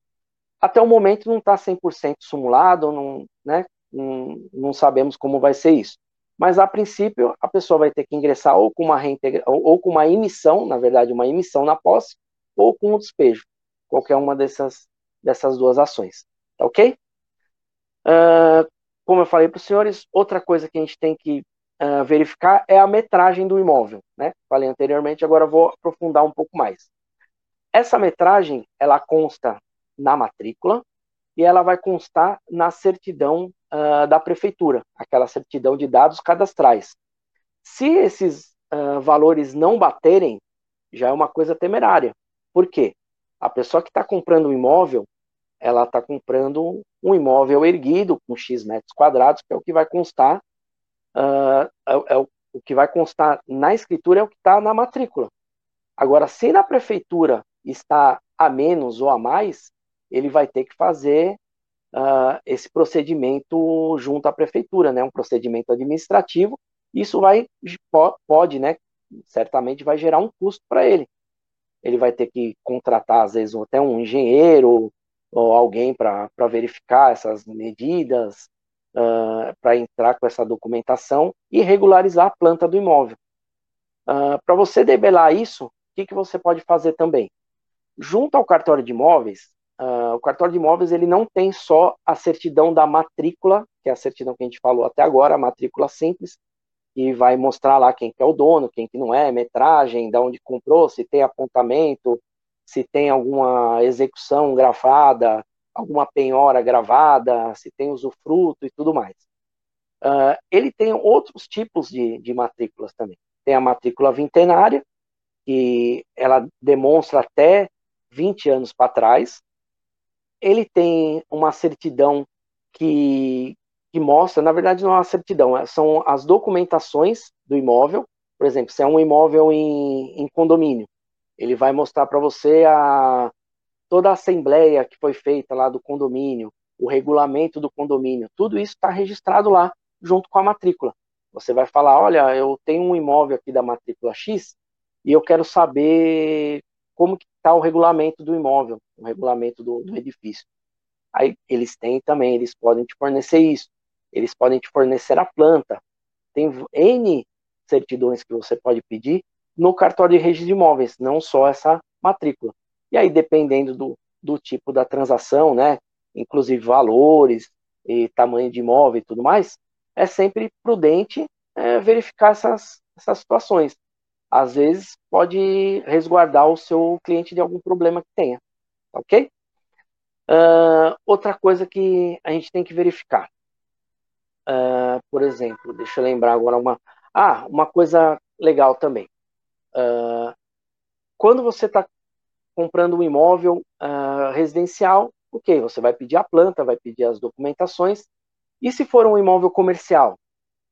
Até o momento não está 100% sumulado, não, né, não, não sabemos como vai ser isso. Mas a princípio a pessoa vai ter que ingressar ou com uma reintegra ou, ou com uma emissão, na verdade, uma emissão na posse, ou com um despejo, qualquer uma dessas, dessas duas ações. Tá ok? Uh, como eu falei para os senhores, outra coisa que a gente tem que uh, verificar é a metragem do imóvel. Né? Falei anteriormente, agora vou aprofundar um pouco mais. Essa metragem, ela consta na matrícula e ela vai constar na certidão uh, da prefeitura, aquela certidão de dados cadastrais. Se esses uh, valores não baterem, já é uma coisa temerária. Por quê? A pessoa que está comprando um imóvel, ela está comprando um imóvel erguido com X metros quadrados, que é o que vai constar, uh, é, é o, o que vai constar na escritura é o que está na matrícula. Agora, se na prefeitura está a menos ou a mais, ele vai ter que fazer uh, esse procedimento junto à prefeitura, né, um procedimento administrativo. Isso vai pode, né, certamente vai gerar um custo para ele. Ele vai ter que contratar às vezes até um engenheiro ou alguém para verificar essas medidas, uh, para entrar com essa documentação e regularizar a planta do imóvel. Uh, para você debelar isso, o que, que você pode fazer também? Junto ao cartório de imóveis, Uh, o cartório de imóveis ele não tem só a certidão da matrícula, que é a certidão que a gente falou até agora, a matrícula simples, e vai mostrar lá quem que é o dono, quem que não é, metragem, da onde comprou, se tem apontamento, se tem alguma execução gravada, alguma penhora gravada, se tem usufruto e tudo mais. Uh, ele tem outros tipos de, de matrículas também. Tem a matrícula vintenária, que ela demonstra até 20 anos para trás, ele tem uma certidão que, que mostra, na verdade não é uma certidão, é, são as documentações do imóvel, por exemplo, se é um imóvel em, em condomínio, Ele vai mostrar para você a, toda a assembleia que foi feita lá do condomínio, o regulamento do condomínio, tudo isso está registrado lá junto com a matrícula. Você vai falar, olha, eu tenho um imóvel aqui da matrícula X e eu quero saber como está o regulamento do imóvel, o regulamento do, do edifício. Aí eles têm também, eles podem te fornecer isso. Eles podem te fornecer a planta. Tem N certidões que você pode pedir no cartório de registro de imóveis, não só essa matrícula. E aí, dependendo do, do tipo da transação, né, inclusive valores e tamanho de imóvel e tudo mais, é sempre prudente é, verificar essas, essas situações. Às vezes pode resguardar o seu cliente de algum problema que tenha, ok? Uh, outra coisa que a gente tem que verificar, uh, por exemplo, deixa eu lembrar agora uma, ah, uma coisa legal também. Uh, quando você está comprando um imóvel residencial, ok, você vai pedir a planta, vai pedir as documentações. E se for um imóvel comercial,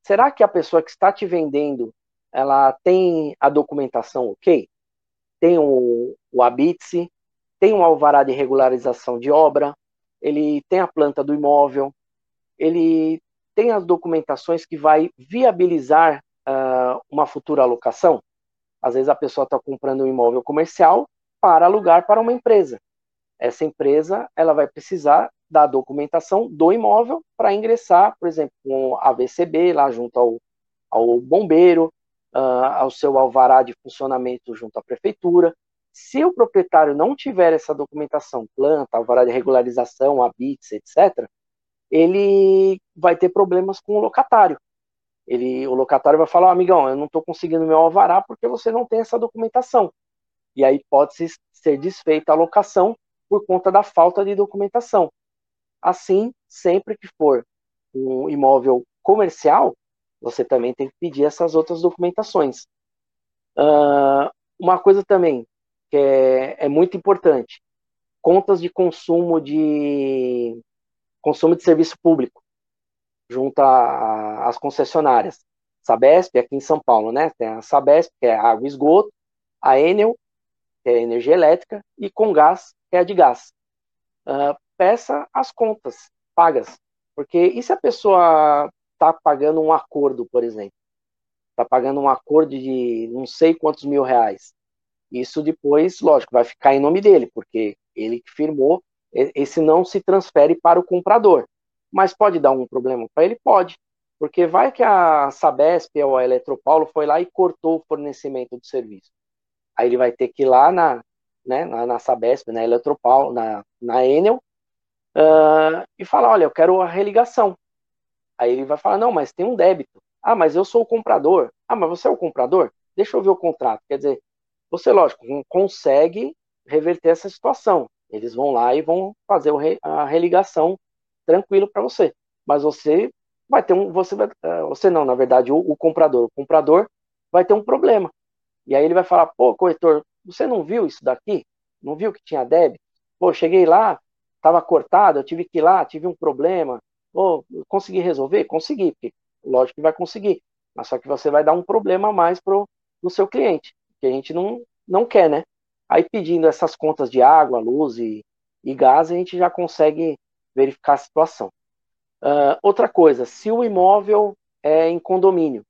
será que a pessoa que está te vendendo, ela tem a documentação ok? Tem o, o ABITSE, tem um alvará de regularização de obra, ele tem a planta do imóvel, ele tem as documentações que vai viabilizar uh, uma futura alocação. Às vezes a pessoa está comprando um imóvel comercial para alugar para uma empresa. Essa empresa ela vai precisar da documentação do imóvel para ingressar, por exemplo, com a VCB lá junto ao, ao bombeiro, uh, ao seu alvará de funcionamento junto à prefeitura. Se o proprietário não tiver essa documentação, planta, alvará de regularização, habits, etc., ele vai ter problemas com o locatário. Ele, o locatário vai falar, oh, amigão, eu não estou conseguindo meu alvará porque você não tem essa documentação e aí pode ser desfeita a locação por conta da falta de documentação. Assim, sempre que for um imóvel comercial, você também tem que pedir essas outras documentações. Uh, uma coisa também que é, é, muito importante: contas de consumo de consumo de serviço público junto às concessionárias. Sabesp, aqui em São Paulo, né? Tem a Sabesp, que é água e esgoto, a Enel, que é energia elétrica, e com gás, que é a de gás. Uh, peça as contas pagas. Porque e se a pessoa está pagando um acordo, por exemplo? Está pagando um acordo de não sei quantos mil reais. Isso depois, lógico, vai ficar em nome dele, porque ele que firmou, esse não se transfere para o comprador. Mas pode dar um problema para ele? Pode. Porque vai que a Sabesp ou a Eletropaulo foi lá e cortou o fornecimento do serviço. Aí ele vai ter que ir lá na, né, na, na Sabesp, na Eletropau, na, na Enel, uh, e falar, olha, eu quero a religação. Aí ele vai falar, não, mas tem um débito. Ah, mas eu sou o comprador. Ah, mas você é o comprador? Deixa eu ver o contrato. Quer dizer, você, lógico, consegue reverter essa situação. Eles vão lá e vão fazer a religação tranquilo para você. Mas você vai ter um, você vai, ah, você não, na verdade, o, o comprador, o comprador vai ter um problema. E aí ele vai falar, pô, corretor, você não viu isso daqui? Não viu que tinha débito? Pô, cheguei lá, estava cortado, eu tive que ir lá, tive um problema. Pô, consegui resolver? Consegui, porque lógico que vai conseguir. Mas só que você vai dar um problema a mais pro, pro seu cliente, que a gente não, não quer, né? Aí pedindo essas contas de água, luz e, e gás, a gente já consegue verificar a situação. Uh, outra coisa, se o imóvel é em condomínio,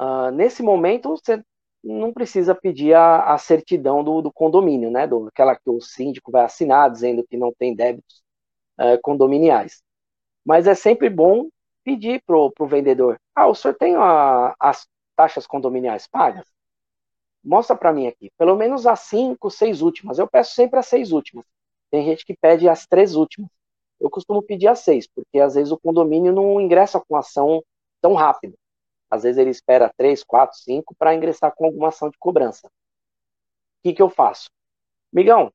uh, nesse momento você não precisa pedir a, a certidão do, do, condomínio, né? Do, aquela que o síndico vai assinar dizendo que não tem débitos uh, condominiais. Mas é sempre bom pedir para o vendedor: ah, o senhor tem a, as taxas condominiais pagas? Mostra para mim aqui, pelo menos as cinco, seis últimas. Eu peço sempre as seis últimas. Tem gente que pede as três últimas. Eu costumo pedir as seis, porque às vezes o condomínio não ingressa com ação tão rápido. Às vezes ele espera três, quatro, cinco para ingressar com alguma ação de cobrança. O que, que eu faço? Migão,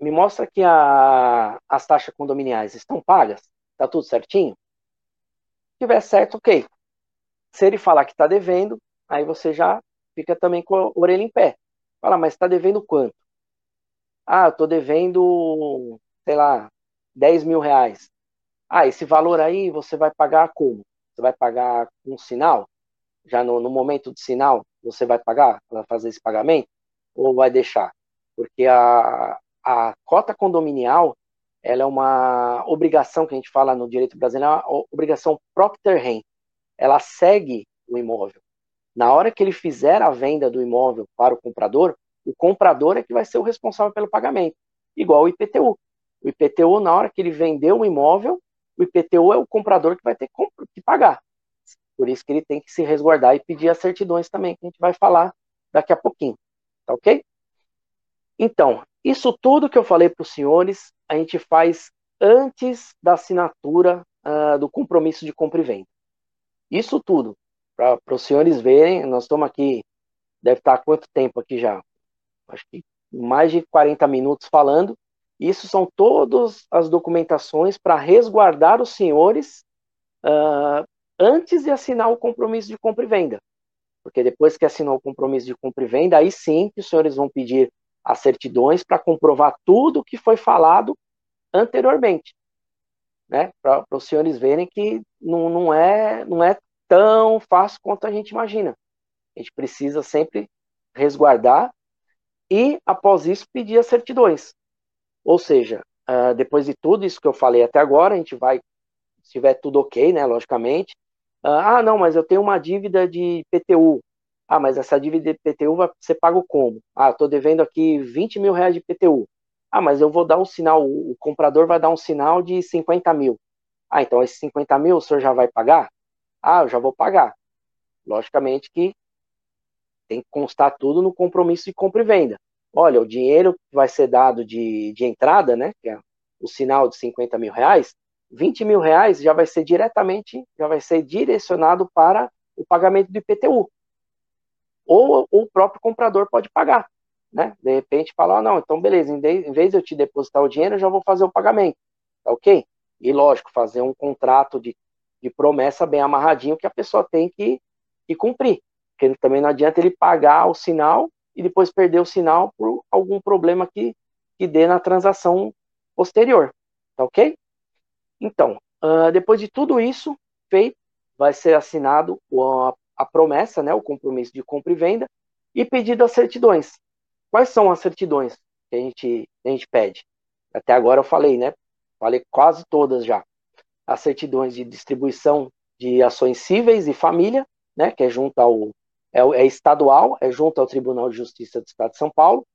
me mostra que a, as taxas condominiais estão pagas? Está tudo certinho? Se tiver certo, ok. Se ele falar que está devendo, aí você já fica também com a orelha em pé. Fala, mas está devendo quanto? Ah, eu estou devendo, sei lá, 10 mil reais. Ah, esse valor aí você vai pagar como? Você vai pagar com sinal? Já no, no momento do sinal, você vai pagar para fazer esse pagamento? ou vai deixar? Porque a, a cota condominial ela é uma obrigação que a gente fala no direito brasileiro, é uma obrigação propter rem. Ela segue o imóvel. Na hora que ele fizer a venda do imóvel para o comprador, o comprador é que vai ser o responsável pelo pagamento, igual o IPTU. O IPTU, na hora que ele vendeu o imóvel, o IPTU é o comprador que vai ter que pagar. Por isso que ele tem que se resguardar e pedir as certidões também, que a gente vai falar daqui a pouquinho. Tá ok? Então, isso tudo que eu falei para os senhores, a gente faz antes da assinatura uh, do compromisso de compra e venda. Isso tudo, para os senhores verem, nós estamos aqui, deve estar há quanto tempo aqui já? Acho que mais de 40 minutos falando. Isso são todas as documentações para resguardar os senhores uh, antes de assinar o compromisso de compra e venda. Porque depois que assinou o compromisso de compra e venda, aí sim que os senhores vão pedir as certidões para comprovar tudo o que foi falado anteriormente. Né? Para os senhores verem que não, não, é, não é tão fácil quanto a gente imagina. A gente precisa sempre resguardar e, após isso, pedir as certidões. Ou seja, uh, depois de tudo isso que eu falei até agora, a gente vai, se tiver tudo ok, né, logicamente. Uh, ah, não, mas eu tenho uma dívida de PTU. Ah, mas essa dívida de PTU vai ser pago como? Ah, estou devendo aqui 20 mil reais de PTU. Ah, mas eu vou dar um sinal, o comprador vai dar um sinal de 50 mil. Ah, então esses 50 mil o senhor já vai pagar? Ah, eu já vou pagar. Logicamente que tem que constar tudo no compromisso de compra e venda. Olha, o dinheiro que vai ser dado de, de entrada, né, que é o sinal de 50 mil reais, 20 mil reais já vai ser diretamente, já vai ser direcionado para o pagamento do IPTU ou, o próprio comprador pode pagar, né? De repente falar, ah, não, então beleza, em vez de eu te depositar o dinheiro, eu já vou fazer o pagamento, tá ok? E lógico, fazer um contrato de, de promessa bem amarradinho que a pessoa tem que, que cumprir, porque também não adianta ele pagar o sinal e depois perder o sinal por algum problema que, que dê na transação posterior, tá ok? Então, uh, depois de tudo isso feito, vai ser assinado a a promessa, né, o compromisso de compra e venda, e pedido as certidões. Quais são as certidões que a gente, a gente pede? Até agora eu falei, né? Falei quase todas já. As certidões de distribuição de ações cíveis e família, né, que é junto ao é, é estadual, é junto ao Tribunal de Justiça do Estado de São Paulo.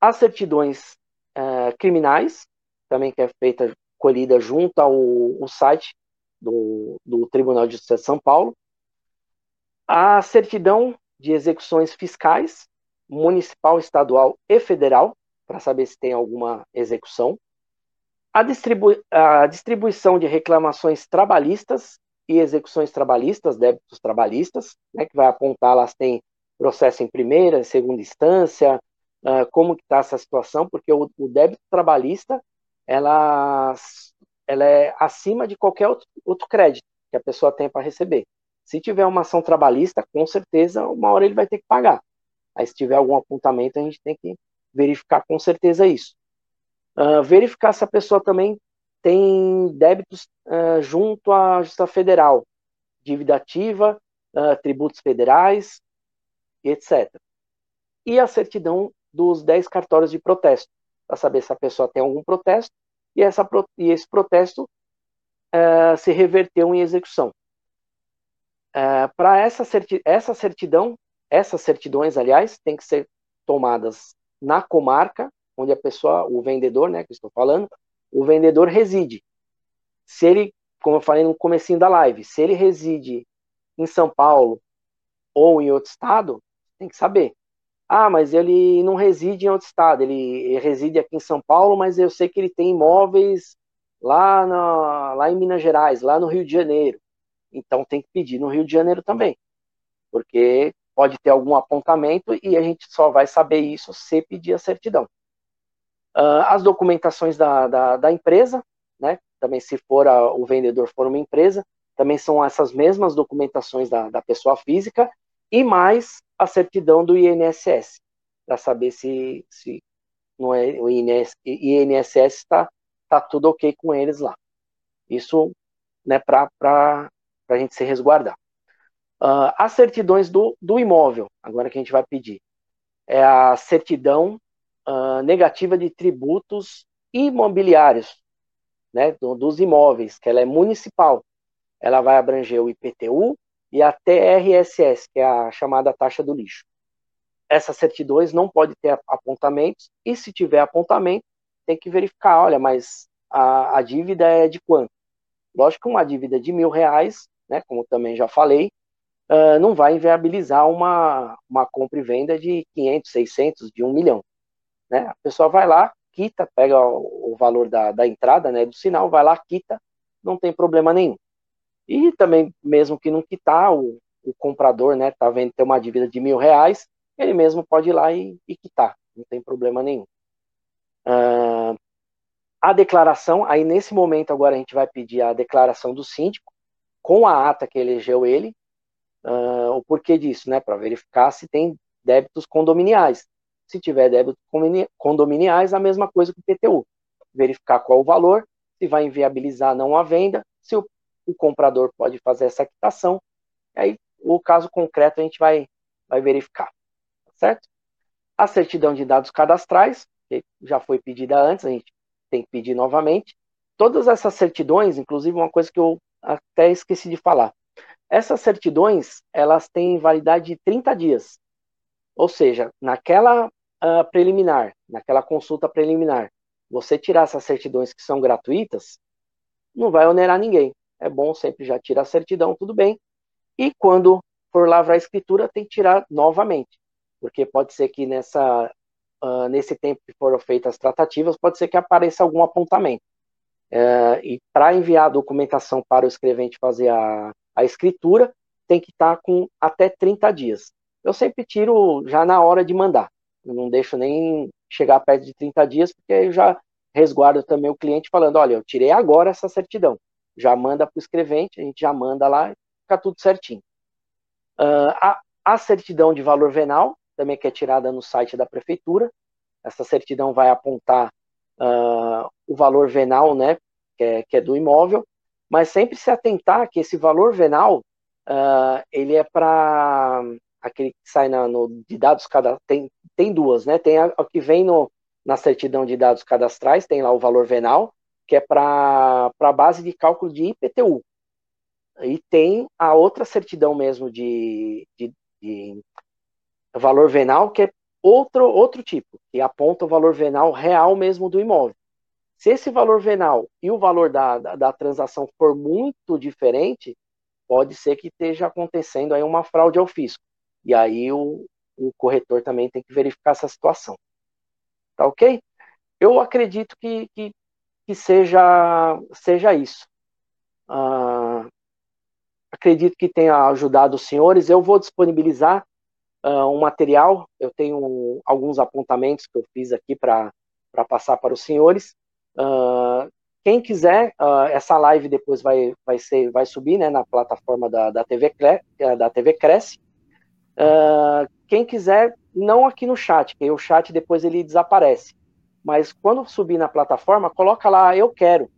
As certidões é, criminais, também que é feita, colhida junto ao, ao site do, do Tribunal de Justiça de São Paulo a certidão de execuções fiscais, municipal, estadual e federal, para saber se tem alguma execução, a, distribu a distribuição de reclamações trabalhistas e execuções trabalhistas, débitos trabalhistas, né, que vai apontar lá se tem processo em primeira, segunda instância, uh, como que está essa situação, porque o, o, débito trabalhista, ela, ela é acima de qualquer outro, outro crédito que a pessoa tem para receber. Se tiver uma ação trabalhista, com certeza, uma hora ele vai ter que pagar. Aí, se tiver algum apontamento, a gente tem que verificar com certeza isso. Uh, verificar se a pessoa também tem débitos uh, junto à Justiça Federal, dívida ativa, uh, tributos federais, etc. E a certidão dos 10 cartórios de protesto, para saber se a pessoa tem algum protesto e, essa, e esse protesto se reverteu em execução. É, para essa, certi essa certidão, essas certidões, aliás, tem que ser tomadas na comarca onde a pessoa, o vendedor, né, que estou falando, o vendedor reside. Se ele, como eu falei no comecinho da live, se ele reside em São Paulo ou em outro estado, tem que saber. Ah, mas ele não reside em outro estado, ele reside aqui em São Paulo, mas eu sei que ele tem imóveis lá, na, lá em Minas Gerais, lá no Rio de Janeiro. Então tem que pedir no Rio de Janeiro também, porque pode ter algum apontamento e a gente só vai saber isso se pedir a certidão. Uh, as documentações da, da, da, empresa, né? Também se for a, o vendedor for uma empresa, também são essas mesmas documentações da, da pessoa física e mais a certidão do INSS, para saber se, se não é, o INSS está tá tudo ok com eles lá. Isso né, para para a gente se resguardar. Uh, as certidões do, do imóvel, agora que a gente vai pedir. é a certidão uh, negativa de tributos imobiliários, né, do, dos imóveis, que ela é municipal. Ela vai abranger o IPTU e a TRSS, que é a chamada taxa do lixo. Essas certidões não pode ter apontamentos, e se tiver apontamento, tem que verificar, olha, mas a, a dívida é de quanto? Lógico que uma dívida de mil reais, né, como também já falei, uh, não vai inviabilizar uma, uma compra e venda de 500, 600, de um milhão. Né? A pessoa vai lá, quita, pega o, o valor da, da entrada, né, do sinal, vai lá, quita, não tem problema nenhum. E também, mesmo que não quitar, o, o comprador, né, tá vendo ter uma dívida de mil reais, ele mesmo pode ir lá e, e quitar, não tem problema nenhum. Uh, a declaração, aí nesse momento agora a gente vai pedir a declaração do síndico, com a ata que elegeu ele, uh, o porquê disso, né, para verificar se tem débitos condominiais. Se tiver débitos condominiais, a mesma coisa que o PTU. Verificar qual o valor, se vai inviabilizar não a venda, se o, o comprador pode fazer essa quitação, aí o caso concreto a gente vai, vai verificar, certo? A certidão de dados cadastrais, que já foi pedida antes, a gente tem que pedir novamente. Todas essas certidões, inclusive uma coisa que eu até esqueci de falar, essas certidões, elas têm validade de 30 dias. Ou seja, naquela uh, preliminar, naquela consulta preliminar, você tirar essas certidões que são gratuitas, não vai onerar ninguém. É bom sempre já tirar a certidão, tudo bem. E quando for lavrar a escritura, tem que tirar novamente. Porque pode ser que nessa, uh, nesse tempo que foram feitas as tratativas, pode ser que apareça algum apontamento. Uh, e para enviar a documentação para o escrevente fazer a, a escritura, tem que estar tá com até 30 dias. Eu sempre tiro já na hora de mandar. Não deixo nem chegar perto de 30 dias, porque eu já resguardo também o cliente falando, olha, eu tirei agora essa certidão. Já manda para o escrevente, a gente já manda lá, fica tudo certinho. Uh, a, a certidão de valor venal, também que é tirada no site da prefeitura, essa certidão vai apontar uh, o valor venal, né, que é, que é, do imóvel, mas sempre se atentar que esse valor venal, uh, ele é para aquele que sai na, no, de dados cada tem, tem duas, né? Tem a, a, que vem no, na certidão de dados cadastrais, tem lá o valor venal, que é para a base de cálculo de IPTU. E tem a outra certidão mesmo de, de, de valor venal, que é outro, outro tipo, que aponta o valor venal real mesmo do imóvel. Se esse valor venal e o valor da, da, da, transação for muito diferente, pode ser que esteja acontecendo aí uma fraude ao fisco. E aí o, o corretor também tem que verificar essa situação. Tá ok? Eu acredito que, que, que seja, seja isso. Uh, acredito que tenha ajudado os senhores. Eu vou disponibilizar uh, um material. Eu tenho alguns apontamentos que eu fiz aqui para passar para os senhores. Uh, quem quiser, uh, essa live depois vai, vai, ser, vai subir né, na plataforma da, da, TV, da TV Cresce. Uh, quem quiser, não aqui no chat, porque o chat depois ele desaparece. Mas quando subir na plataforma, coloca lá eu quero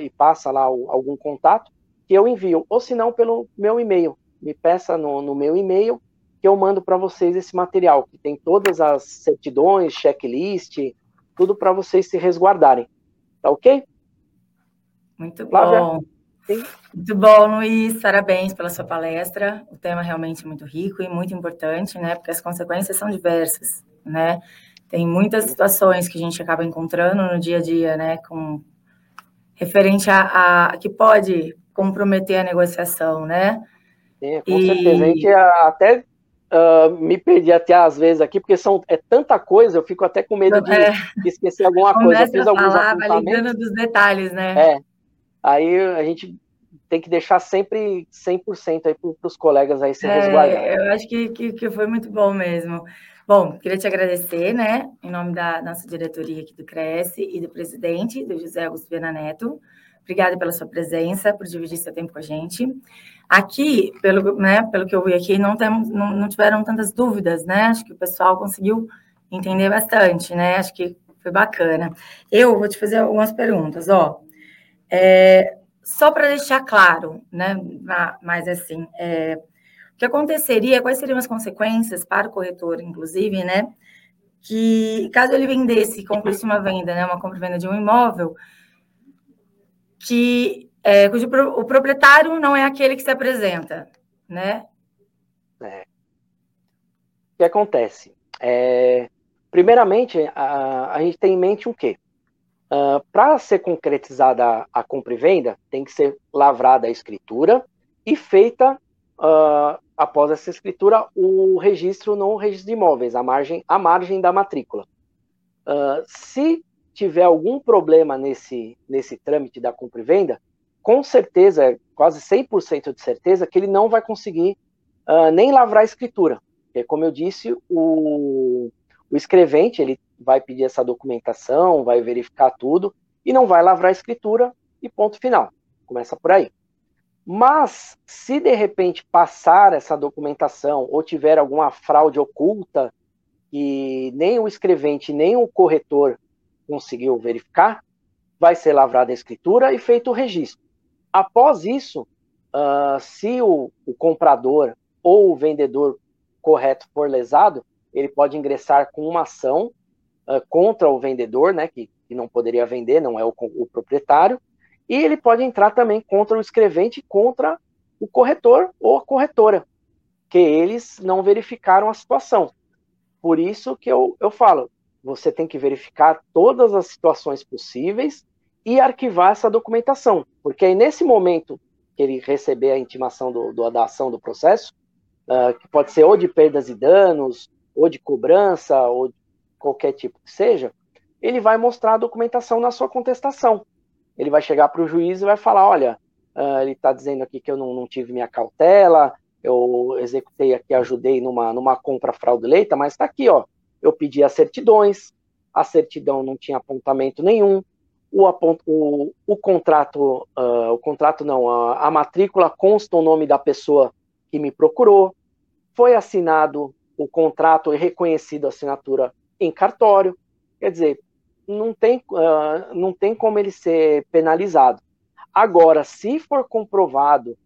e passa lá o, algum contato que eu envio. Ou se não, pelo meu e-mail. Me peça no, no meu e-mail que eu mando para vocês esse material, que tem todas as certidões, checklist, tudo para vocês se resguardarem. Tá ok? Muito bom. Sim. Muito bom, Luiz. Parabéns pela sua palestra. O tema é realmente muito rico e muito importante, né? Porque as consequências são diversas, né? Tem muitas situações que a gente acaba encontrando no dia a dia, né? Com referente a, a que pode comprometer a negociação, né? Sim, com e... certeza. A gente até uh, me perdi até às vezes aqui, porque são, é tanta coisa, eu fico até com medo de, é. esquecer alguma coisa. Eu fiz alguns falar, apontamentos. dos detalhes, né? É. Aí a gente tem que deixar sempre 100% aí para os colegas aí se é, resguardarem. Eu acho que, que, que, foi muito bom mesmo. Bom, queria te agradecer, né, em nome da nossa diretoria aqui do Cresce e do presidente, do José Augusto Viana Neto. Obrigada pela sua presença, por dividir seu tempo com a gente. Aqui, pelo, né, pelo que eu vi aqui, não, não, não tiveram tantas dúvidas, né? Acho que o pessoal conseguiu entender bastante, né? Acho que foi bacana. Eu vou te fazer algumas perguntas, ó. É, só para deixar claro, né? Mas assim, é, o que aconteceria, quais seriam as consequências para o corretor, inclusive, né? Que caso ele vendesse, concluísse uma venda, né, uma compra e venda de um imóvel, que é, cujo pro, o proprietário não é aquele que se apresenta, né? É. O que acontece? É, primeiramente, a, a gente tem em mente o quê? Uh, Para ser concretizada a, a compra e venda, tem que ser lavrada a escritura e feita uh, após essa escritura, o registro no registro de imóveis, a margem, a margem da matrícula. Uh, se tiver algum problema nesse, nesse trâmite da compra e venda, com certeza, quase 100% de certeza, que ele não vai conseguir uh, nem lavrar a escritura. Porque, como eu disse, o, o escrevente ele vai pedir essa documentação, vai verificar tudo, e não vai lavrar a escritura, e ponto final. Começa por aí. Mas, se de repente passar essa documentação ou tiver alguma fraude oculta e nem o escrevente nem o corretor conseguiu verificar, vai ser lavrada a escritura e feito o registro. Após isso, uh, se o, o, comprador ou o vendedor correto for lesado, ele pode ingressar com uma ação uh, contra o vendedor, né, que, que, não poderia vender, não é o, o proprietário, e ele pode entrar também contra o escrevente, contra o corretor ou a corretora, que eles não verificaram a situação. Por isso que eu, eu falo, você tem que verificar todas as situações possíveis e arquivar essa documentação, porque aí nesse momento que ele receber a intimação do, do da ação do processo, uh, que pode ser ou de perdas e danos, ou de cobrança, ou de qualquer tipo que seja, ele vai mostrar a documentação na sua contestação. Ele vai chegar para o juiz e vai falar, olha, uh, ele está dizendo aqui que eu não, não, tive minha cautela, eu executei aqui, ajudei numa, numa compra fraudulenta, mas está aqui, ó, eu pedi as certidões, a certidão não tinha apontamento nenhum, o, o, o contrato, uh, o contrato não, a, a matrícula consta o nome da pessoa que me procurou, foi assinado o contrato e reconhecido a assinatura em cartório, quer dizer, não tem, uh, não tem como ele ser penalizado. Agora, se for comprovado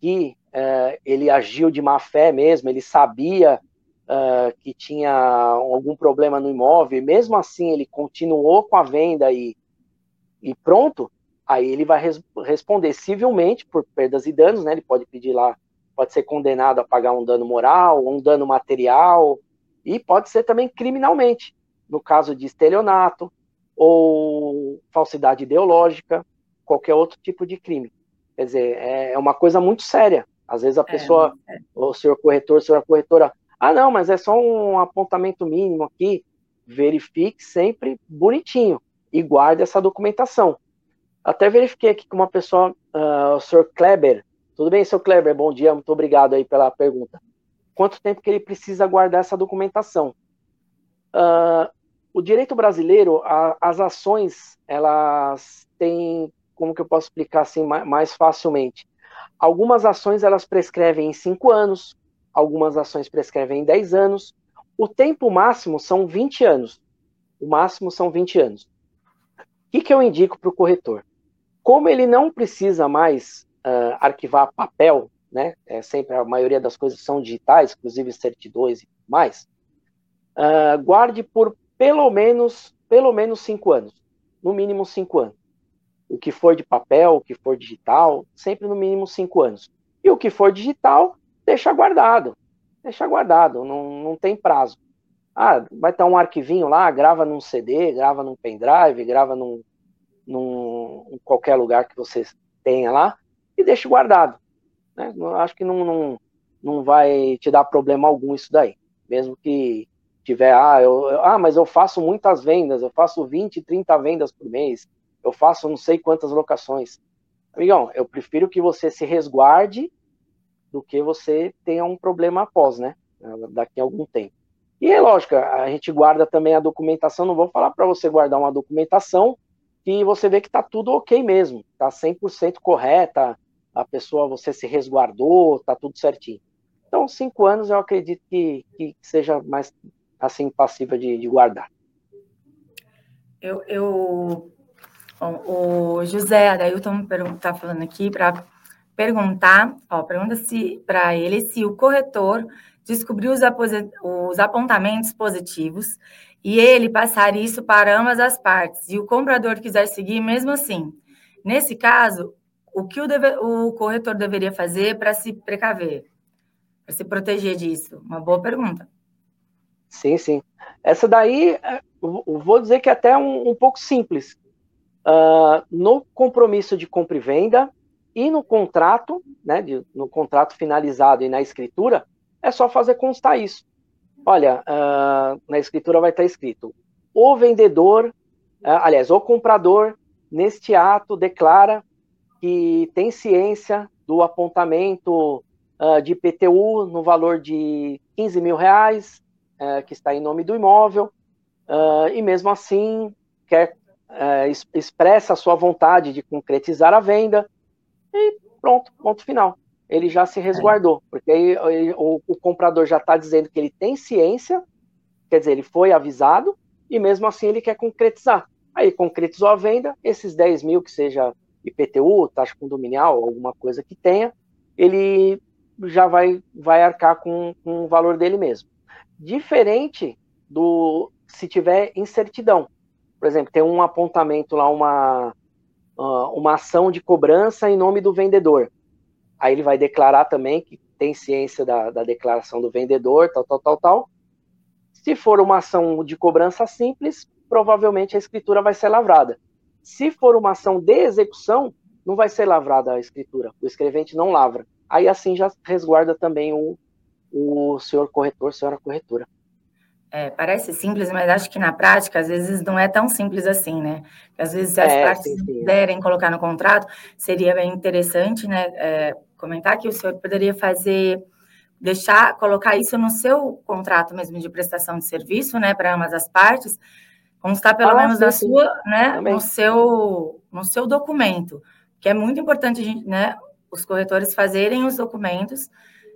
que uh, ele agiu de má fé mesmo, ele sabia uh, que tinha algum problema no imóvel, e mesmo assim ele continuou com a venda e, e pronto, aí ele vai res responder civilmente por perdas e danos, né? Ele pode pedir lá, pode ser condenado a pagar um dano moral, um dano material, e pode ser também criminalmente no caso de estelionato ou falsidade ideológica, qualquer outro tipo de crime. Quer dizer, é, é uma coisa muito séria. Às vezes a é, pessoa, é, o senhor corretor, senhora corretora, ah, não, mas é só um apontamento mínimo aqui. Verifique sempre bonitinho e guarde essa documentação. Até verifiquei aqui com uma pessoa, uh, o senhor Kleber. Tudo bem, senhor Kleber? Bom dia, muito obrigado aí pela pergunta. Quanto tempo que ele precisa guardar essa documentação? Uh, o direito brasileiro, a, as ações, elas têm, como que eu posso explicar assim mais, mais facilmente? Algumas ações elas prescrevem em cinco anos, algumas ações prescrevem em 10 anos. O tempo máximo são 20 anos. O máximo são 20 anos. O que, que eu indico para o corretor? Como ele não precisa mais uh, arquivar papel, né? É sempre a maioria das coisas são digitais, inclusive certidões e mais. Uh, guarde por pelo menos, pelo menos cinco anos, no mínimo cinco anos. O que for de papel, o que for digital, sempre no mínimo cinco anos. E o que for digital, deixa guardado, deixa guardado, não, não tem prazo. Ah, vai estar um arquivinho lá, grava num CD, grava num pendrive, grava num, num em qualquer lugar que você tenha lá e deixa guardado. Né? Acho que não, não, não vai te dar problema algum isso daí. Mesmo que tiver, ah, eu, ah, mas eu faço muitas vendas, eu faço 20, 30 vendas por mês, eu faço não sei quantas locações. Amigão, eu prefiro que você se resguarde do que você tenha um problema após, né? Daqui a algum tempo. E é lógico, a gente guarda também a documentação, não vou falar para você guardar uma documentação que você vê que está tudo ok mesmo, está 100% correta, a pessoa, você se resguardou, está tudo certinho. Então, cinco anos eu acredito que, que seja mais assim passiva de, de guardar. Eu, eu bom, o José Adailton está falando aqui para perguntar, ó, pergunta se para ele se o corretor descobriu os, os apontamentos positivos e ele passar isso para ambas as partes e o comprador quiser seguir mesmo assim. Nesse caso, o que o, deve, o corretor deveria fazer para se precaver, para se proteger disso? Uma boa pergunta. Sim, sim. Essa daí, é, vou dizer que é até um, um pouco simples. Uh, no compromisso de compra e venda e no contrato, né, de, no contrato finalizado e na escritura, é só fazer constar isso. Olha, uh, na escritura vai estar escrito: o vendedor, uh, aliás, o comprador, neste ato, declara que tem ciência do apontamento uh, de IPTU no valor de 15 mil reais, uh, que está em nome do imóvel, e mesmo assim quer expressa a sua vontade de concretizar a venda, e pronto, ponto final. Ele já se resguardou, porque aí o, o comprador já está dizendo que ele tem ciência, quer dizer, ele foi avisado, e mesmo assim ele quer concretizar. Aí concretizou a venda, esses 10 mil que seja IPTU, taxa condominial, alguma coisa que tenha, ele já vai, vai arcar com, com o valor dele mesmo. Diferente do se tiver incertidão. Por exemplo, tem um apontamento lá, uma, uma ação de cobrança em nome do vendedor. Aí ele vai declarar também que tem ciência da, da declaração do vendedor, tal, tal, tal, tal. Se for uma ação de cobrança simples, provavelmente a escritura vai ser lavrada. Se for uma ação de execução, não vai ser lavrada a escritura. O escrevente não lavra. Aí assim já resguarda também o, o senhor corretor, senhora corretora. É, parece simples, mas acho que na prática, às vezes, não é tão simples assim, né? Às vezes, se as é, partes sim, sim. quiserem colocar no contrato, seria bem interessante, né? É, comentar que o senhor poderia fazer, deixar, colocar isso no seu contrato mesmo de prestação de serviço, né, para ambas as partes, constar pelo ah, menos sim, na sua, né, no seu, no seu documento, que é muito importante, né, os corretores fazerem os documentos,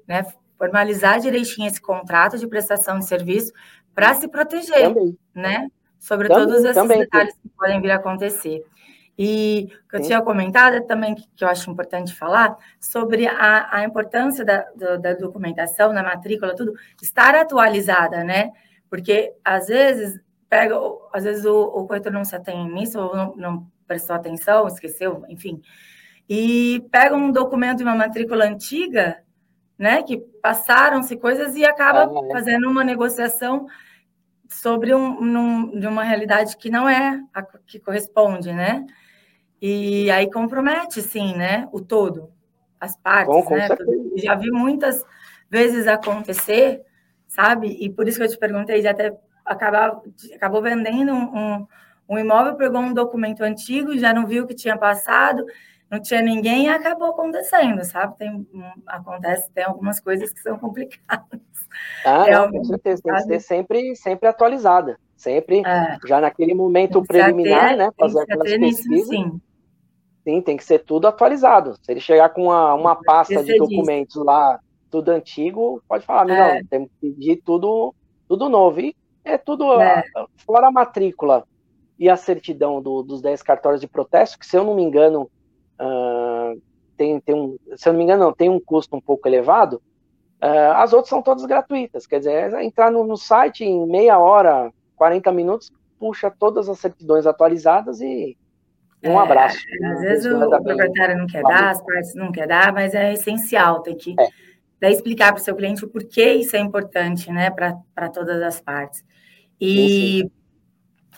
né, formalizar direitinho esse contrato de prestação de serviço para se proteger, também. né, sobre também, todos esses também. detalhes que podem vir a acontecer. E o que eu Sim. tinha comentado também, que eu acho importante falar, sobre a, a importância da, da, da, documentação, da matrícula, tudo, estar atualizada, né? Porque, às vezes, pega, às vezes o, o corretor não se atém nisso, ou não, não prestou atenção, esqueceu, enfim, e pega um documento e uma matrícula antiga, né, que passaram-se coisas e acaba ah, fazendo uma negociação sobre um, num, de uma realidade que não é a que corresponde, né? E aí compromete, sim, né, o todo, as partes, Bom, né? Já vi muitas vezes acontecer, sabe? E por isso que eu te perguntei, já até acabou, acabou vendendo um, um, um imóvel, pegou um documento antigo, já não viu o que tinha passado, não tinha ninguém e acabou acontecendo, sabe? Tem, acontece, tem algumas coisas que são complicadas. Ah, não, com certeza, tem que ser sempre, sempre atualizada, sempre, é. já naquele momento preliminar, né, fazer aquelas pesquisas. Nisso, sim. sim, tem que ser tudo atualizado. Se ele chegar com uma, uma pasta de documentos disso. lá, tudo antigo, pode falar, é. não, temos que pedir tudo, tudo novo. E é tudo é. fora a matrícula e a certidão do, dos 10 cartórios de protesto, que se eu não me engano, uh, tem, tem um, se eu não me engano, não, tem um custo um pouco elevado, uh, as outras são todas gratuitas. Quer dizer, é entrar no, no, site em meia hora, 40 minutos, puxa todas as certidões atualizadas e um é, abraço. Às vezes o, o proprietário não quer dar, as partes não quer dar, mas é essencial, tem que é. explicar para o seu cliente o porquê isso é importante, né, para todas as partes. E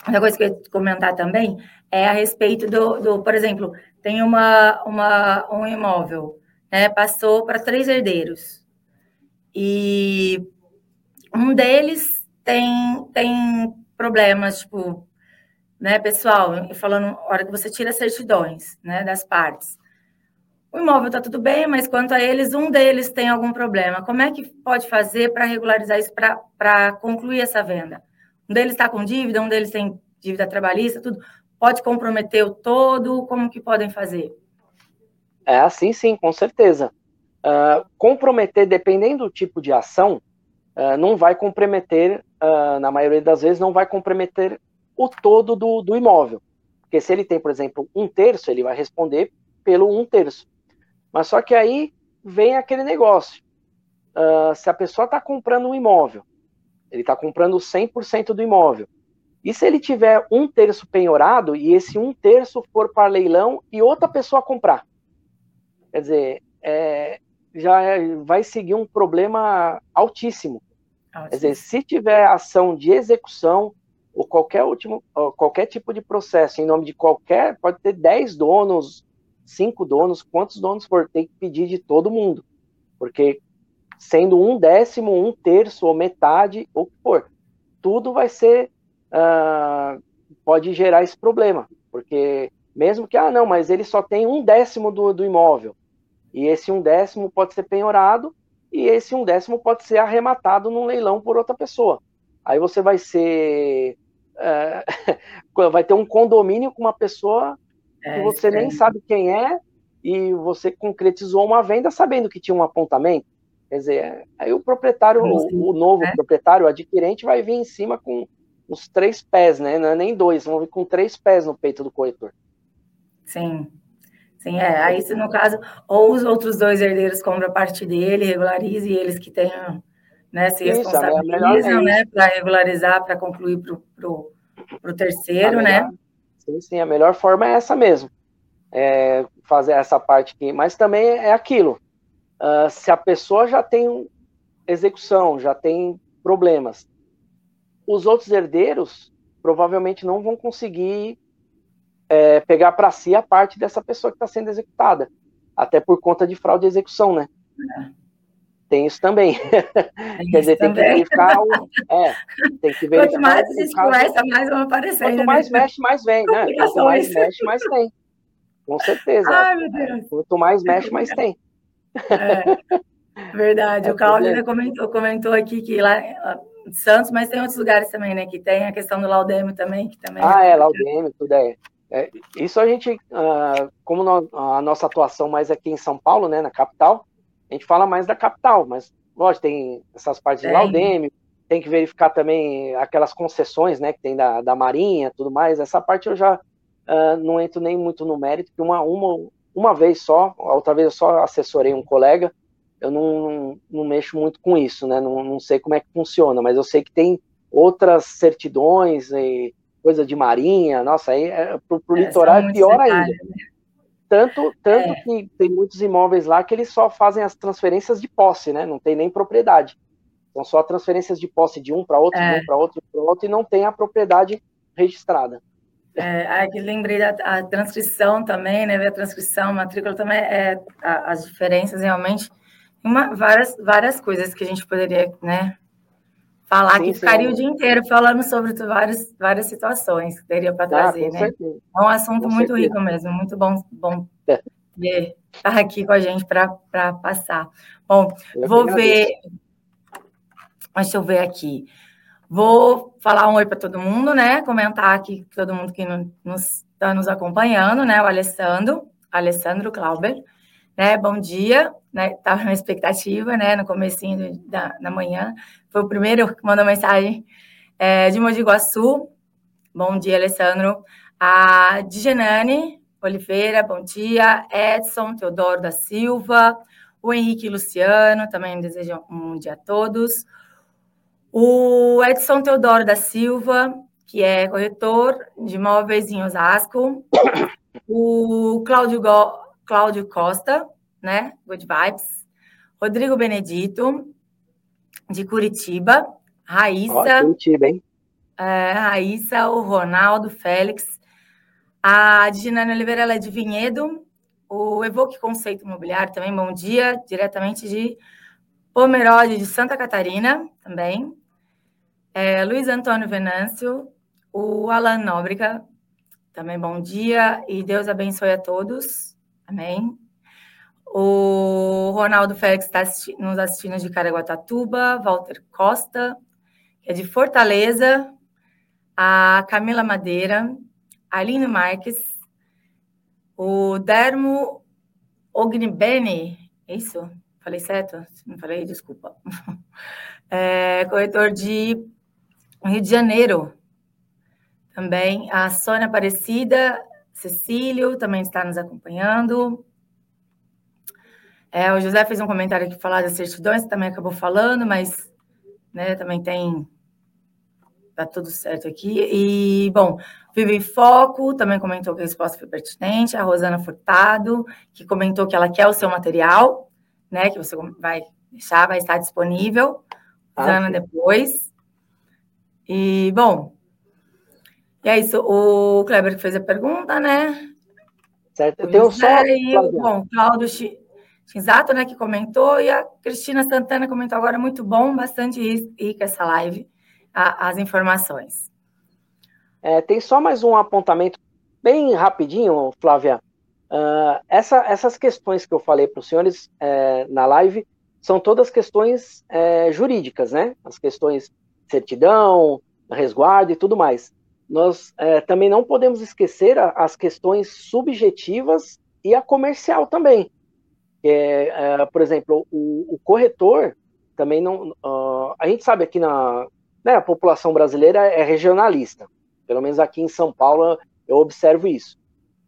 uma coisa que eu ia comentar também é a respeito do, do por exemplo, tem uma, uma, um imóvel, né, passou para três herdeiros. E um deles tem, tem problemas, tipo, né, pessoal, falando, hora que você tira certidões, né, das partes. O imóvel está tudo bem, mas quanto a eles, um deles tem algum problema. Como é que pode fazer para regularizar isso, para concluir essa venda? Um deles está com dívida, um deles tem dívida trabalhista, tudo. Pode comprometer o todo? Como que podem fazer? É assim, sim, com certeza. Uh, comprometer, dependendo do tipo de ação, uh, não vai comprometer, uh, na maioria das vezes, não vai comprometer o todo do, do imóvel. Porque se ele tem, por exemplo, um terço, ele vai responder pelo um terço. Mas só que aí vem aquele negócio. Se a pessoa está comprando um imóvel, ele está comprando 100% do imóvel. E se ele tiver um terço penhorado e esse um terço for para leilão e outra pessoa comprar? Quer dizer, é, já é, vai seguir um problema altíssimo. altíssimo. Quer dizer, se tiver ação de execução ou qualquer, último, ou qualquer tipo de processo em nome de qualquer, pode ter 10 donos, 5 donos, quantos donos for, tem que pedir de todo mundo. Porque sendo um décimo, um terço ou metade, ou o que for, tudo vai ser, uh, pode gerar esse problema. Porque mesmo que, ah, não, mas ele só tem um décimo do, do imóvel. E esse um décimo pode ser penhorado e esse um décimo pode ser arrematado num leilão por outra pessoa. Aí você vai ser. É, vai ter um condomínio com uma pessoa é, que você nem sabe quem é e você concretizou uma venda sabendo que tinha um apontamento. Quer dizer, aí o proprietário, o, o, novo é? proprietário, o adquirente, vai vir em cima com os três pés, né? Não é nem dois, vão vir com três pés no peito do corretor. Sim, Sim, é. Aí, se no caso, ou os outros dois herdeiros compram parte dele, regularize, e eles que tenham, né, se isso, responsabilizam, é né, para regularizar, para concluir para o terceiro, né? Sim, sim, a melhor forma é essa mesmo. É fazer essa parte aqui. Mas também é aquilo. Uh, se a pessoa já tem execução, já tem problemas, os outros herdeiros provavelmente não vão conseguir é, pegar para si a parte dessa pessoa que está sendo executada, até por conta de fraude de execução, né? É. Tem isso também. Tem Quer dizer, também. tem que verificar. O, é, tem que verificar. Quanto mais a gente conversa, mais vão aparecendo. Quanto mais né? mexe, mais vem, né? Quanto mais mexe, mais tem. Com certeza. Ai, meu Deus. Quanto mais mexe, mais tem. É, verdade. É, o Cláudio comentou, comentou aqui que lá Santos, mas tem outros lugares também, né? Que tem a questão do Laudêmio também, que também. Ah, é, é Laudêmio, tudo é. É, isso a gente, uh, como no, a nossa atuação mais aqui em São Paulo, né, na capital, a gente fala mais da capital, mas lógico, tem essas partes é. de Laudeme, tem que verificar também aquelas concessões, né, que tem da, da Marinha, tudo mais, essa parte eu já uh, não entro nem muito no mérito, porque uma, uma, uma vez só, outra vez eu só assessorei um colega, eu não, não, mexo muito com isso, né, não, não sei como é que funciona, mas eu sei que tem outras certidões e coisa de marinha, nossa, aí é, pro, pro é, litoral é pior ainda. Né? Tanto, tanto é. que tem muitos imóveis lá que eles só fazem as transferências de posse, né? Não tem nem propriedade. São só transferências de posse de um para outro, de é. um para outro, para outro, e não tem a propriedade registrada. É, aí lembrei da a transcrição também, né? A transcrição, a matrícula também é a, as diferenças realmente, uma, várias, várias coisas que a gente poderia, né, falar sim, que ficaria sim. o dia inteiro falando sobre várias, várias situações que teria para ah, trazer, ah, né? Certeza. É um assunto com muito certeza. rico mesmo, muito bom, bom é. ter estar aqui com a gente para passar. Bom, eu vou ver. Deixa eu ver aqui. Vou falar um oi para todo mundo, né? Comentar aqui todo mundo que nos está nos acompanhando, né? O Alessandro, Alessandro Clauber, né? Bom dia, né? Estava na expectativa, né? No comecinho da, da manhã. Foi o primeiro que mandou mensagem é, de Mogi Guaçu. Bom dia, Alessandro. A Digenane Oliveira, bom dia. Edson Teodoro da Silva. O Henrique Luciano, também desejo um dia a todos. O Edson Teodoro da Silva, que é corretor de imóveis em Osasco. O Cláudio, Go... Cláudio Costa, né? Good Vibes. Rodrigo Benedito, de Curitiba. Raíssa. Oh, Curitiba, hein? É, Raíssa, o Ronaldo, Félix. A Diginane Oliveira, ela é de Vinhedo. O Evoque Conceito Imobiliário também, bom dia. Diretamente de Pomerode, de Santa Catarina, também. É, Luiz Antônio Venâncio. O Alan Nóbrega, também bom dia. E Deus abençoe a todos. Amém. O Ronaldo Félix está assisti nos assistindo de Caraguatatuba, Walter Costa, que é de Fortaleza, a Camila Madeira, Aline Marques, o Dermo Ognibene, é isso? Falei certo? Não falei? Desculpa. É, corretor de Rio de Janeiro. Também a Sônia Aparecida, Cecílio também está nos acompanhando. É, o José fez um comentário aqui falar das certidões, também acabou falando, mas né, também tem. Tá tudo certo aqui. E, bom, Vive em Foco também comentou que a resposta foi pertinente. A Rosana Furtado, que comentou que ela quer o seu material, né? Que você vai deixar, vai estar disponível. Ah, Rosana, depois. E, bom, e é isso. O Kleber que fez a pergunta, né? Certo. Eu tenho só. Bom, Cláudio Exato, né, que comentou, e a Cristina Santana comentou agora, muito bom, bastante rica essa live, a, as informações. É, tem só mais um apontamento bem rapidinho, Flávia. Uh, essa, essas questões que eu falei para os senhores é, na live são todas questões é, jurídicas, né? As questões certidão, resguardo e tudo mais. Nós é, também não podemos esquecer as questões subjetivas e a comercial também. É, é, por exemplo, o, o, corretor também não. Uh, a gente sabe aqui na né, a população brasileira é regionalista. Pelo menos aqui em São Paulo eu observo isso.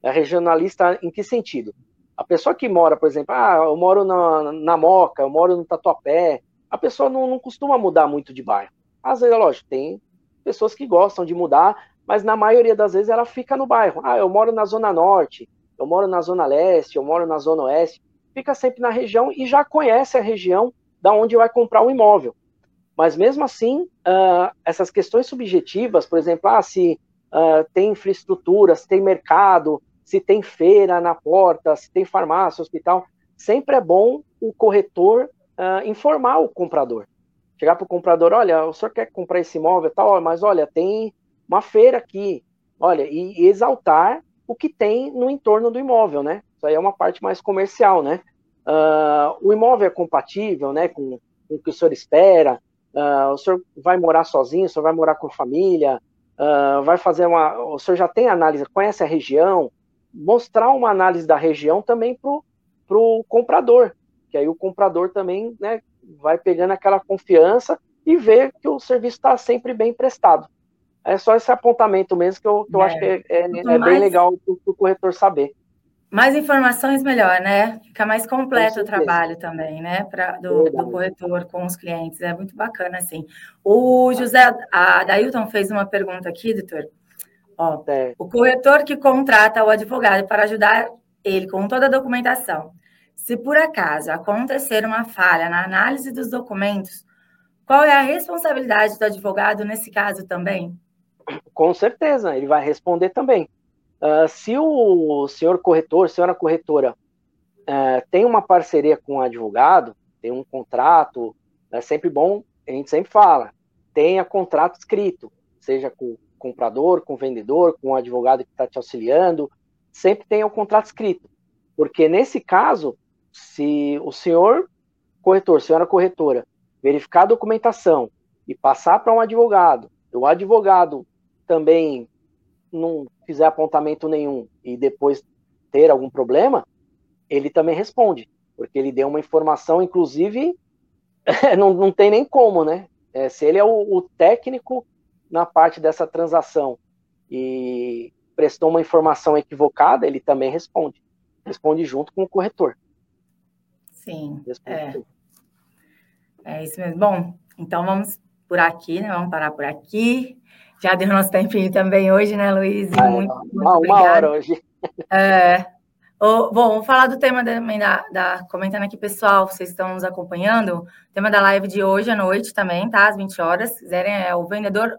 É regionalista em que sentido? A pessoa que mora, por exemplo, ah, eu moro na, na Moca, eu moro no Tatuapé, a pessoa não, não costuma mudar muito de bairro. Às vezes, é lógico, tem pessoas que gostam de mudar, mas na maioria das vezes ela fica no bairro. Ah, eu moro na Zona Norte, eu moro na Zona Leste, eu moro na Zona Oeste fica sempre na região e já conhece a região da onde vai comprar o imóvel. Mas mesmo assim, uh, essas questões subjetivas, por exemplo, ah, se uh, tem infraestrutura, se tem mercado, se tem feira na porta, se tem farmácia, hospital, sempre é bom o corretor uh, informar o comprador. Chegar para o comprador, olha, o senhor quer comprar esse imóvel tal, mas olha, tem uma feira aqui, olha, e, e exaltar o que tem no entorno do imóvel, né? Isso aí é uma parte mais comercial, né? Uh, o imóvel é compatível, né, com, com o que o senhor espera? Uh, o senhor vai morar sozinho? O senhor vai morar com família? Uh, vai fazer uma? O senhor já tem análise? Conhece a região? Mostrar uma análise da região também para o comprador, que aí o comprador também, né, vai pegando aquela confiança e ver que o serviço está sempre bem prestado. É só esse apontamento mesmo que eu, que eu é. acho que é, é, é bem legal para o corretor saber. Mais informações, melhor, né? Fica mais completo o trabalho também, né? Pra, do, do, corretor com os clientes. É muito bacana, assim. O José, a Dailton fez uma pergunta aqui, doutor. Ó, é. O corretor que contrata o advogado para ajudar ele com toda a documentação. Se por acaso acontecer uma falha na análise dos documentos, qual é a responsabilidade do advogado nesse caso também? Com certeza, ele vai responder também. Uh, se o senhor corretor, senhora corretora, uh, tem uma parceria com o um advogado, tem um contrato, é sempre bom, a gente sempre fala, tenha contrato escrito, seja com o comprador, com o vendedor, com o advogado que está te auxiliando, sempre tenha o contrato escrito. Porque nesse caso, se o senhor corretor, senhora corretora, verificar a documentação e passar para um advogado, o advogado também não fizer apontamento nenhum e depois ter algum problema, ele também responde, porque ele deu uma informação, inclusive, não, não tem nem como, né? É, se ele é o, o, técnico na parte dessa transação e prestou uma informação equivocada, ele também responde. Responde junto com o corretor. Sim. É. é isso mesmo. Bom, então vamos por aqui, né? Vamos parar por aqui. Já deu nosso tempinho também hoje, né, Luiz? Ah, muito, muito uma, uma hora hoje. É, bom, vamos falar do tema também da, da, Comentando aqui, pessoal, vocês estão nos acompanhando. O tema da live de hoje à noite também, tá? Às 20 horas. Se quiserem, é o vendedor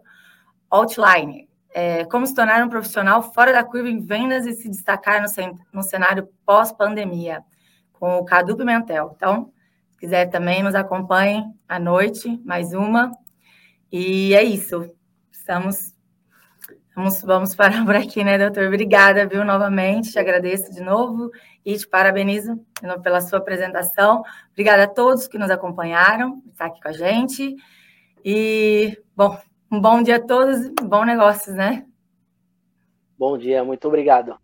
outline. É, como se tornar um profissional fora da curva em vendas e se destacar no, no cenário pós-pandemia, com o Cadu Pimentel. Então, se quiser também, nos acompanhem à noite, mais uma. E é isso. Estamos. Vamos, vamos parar por aqui, né, doutor? Obrigada, viu, novamente. Te agradeço de novo e te parabenizo pela sua apresentação. Obrigada a todos que nos acompanharam, estar aqui com a gente. E, bom, um bom dia a todos, bom negócios, né? Bom dia, muito obrigado.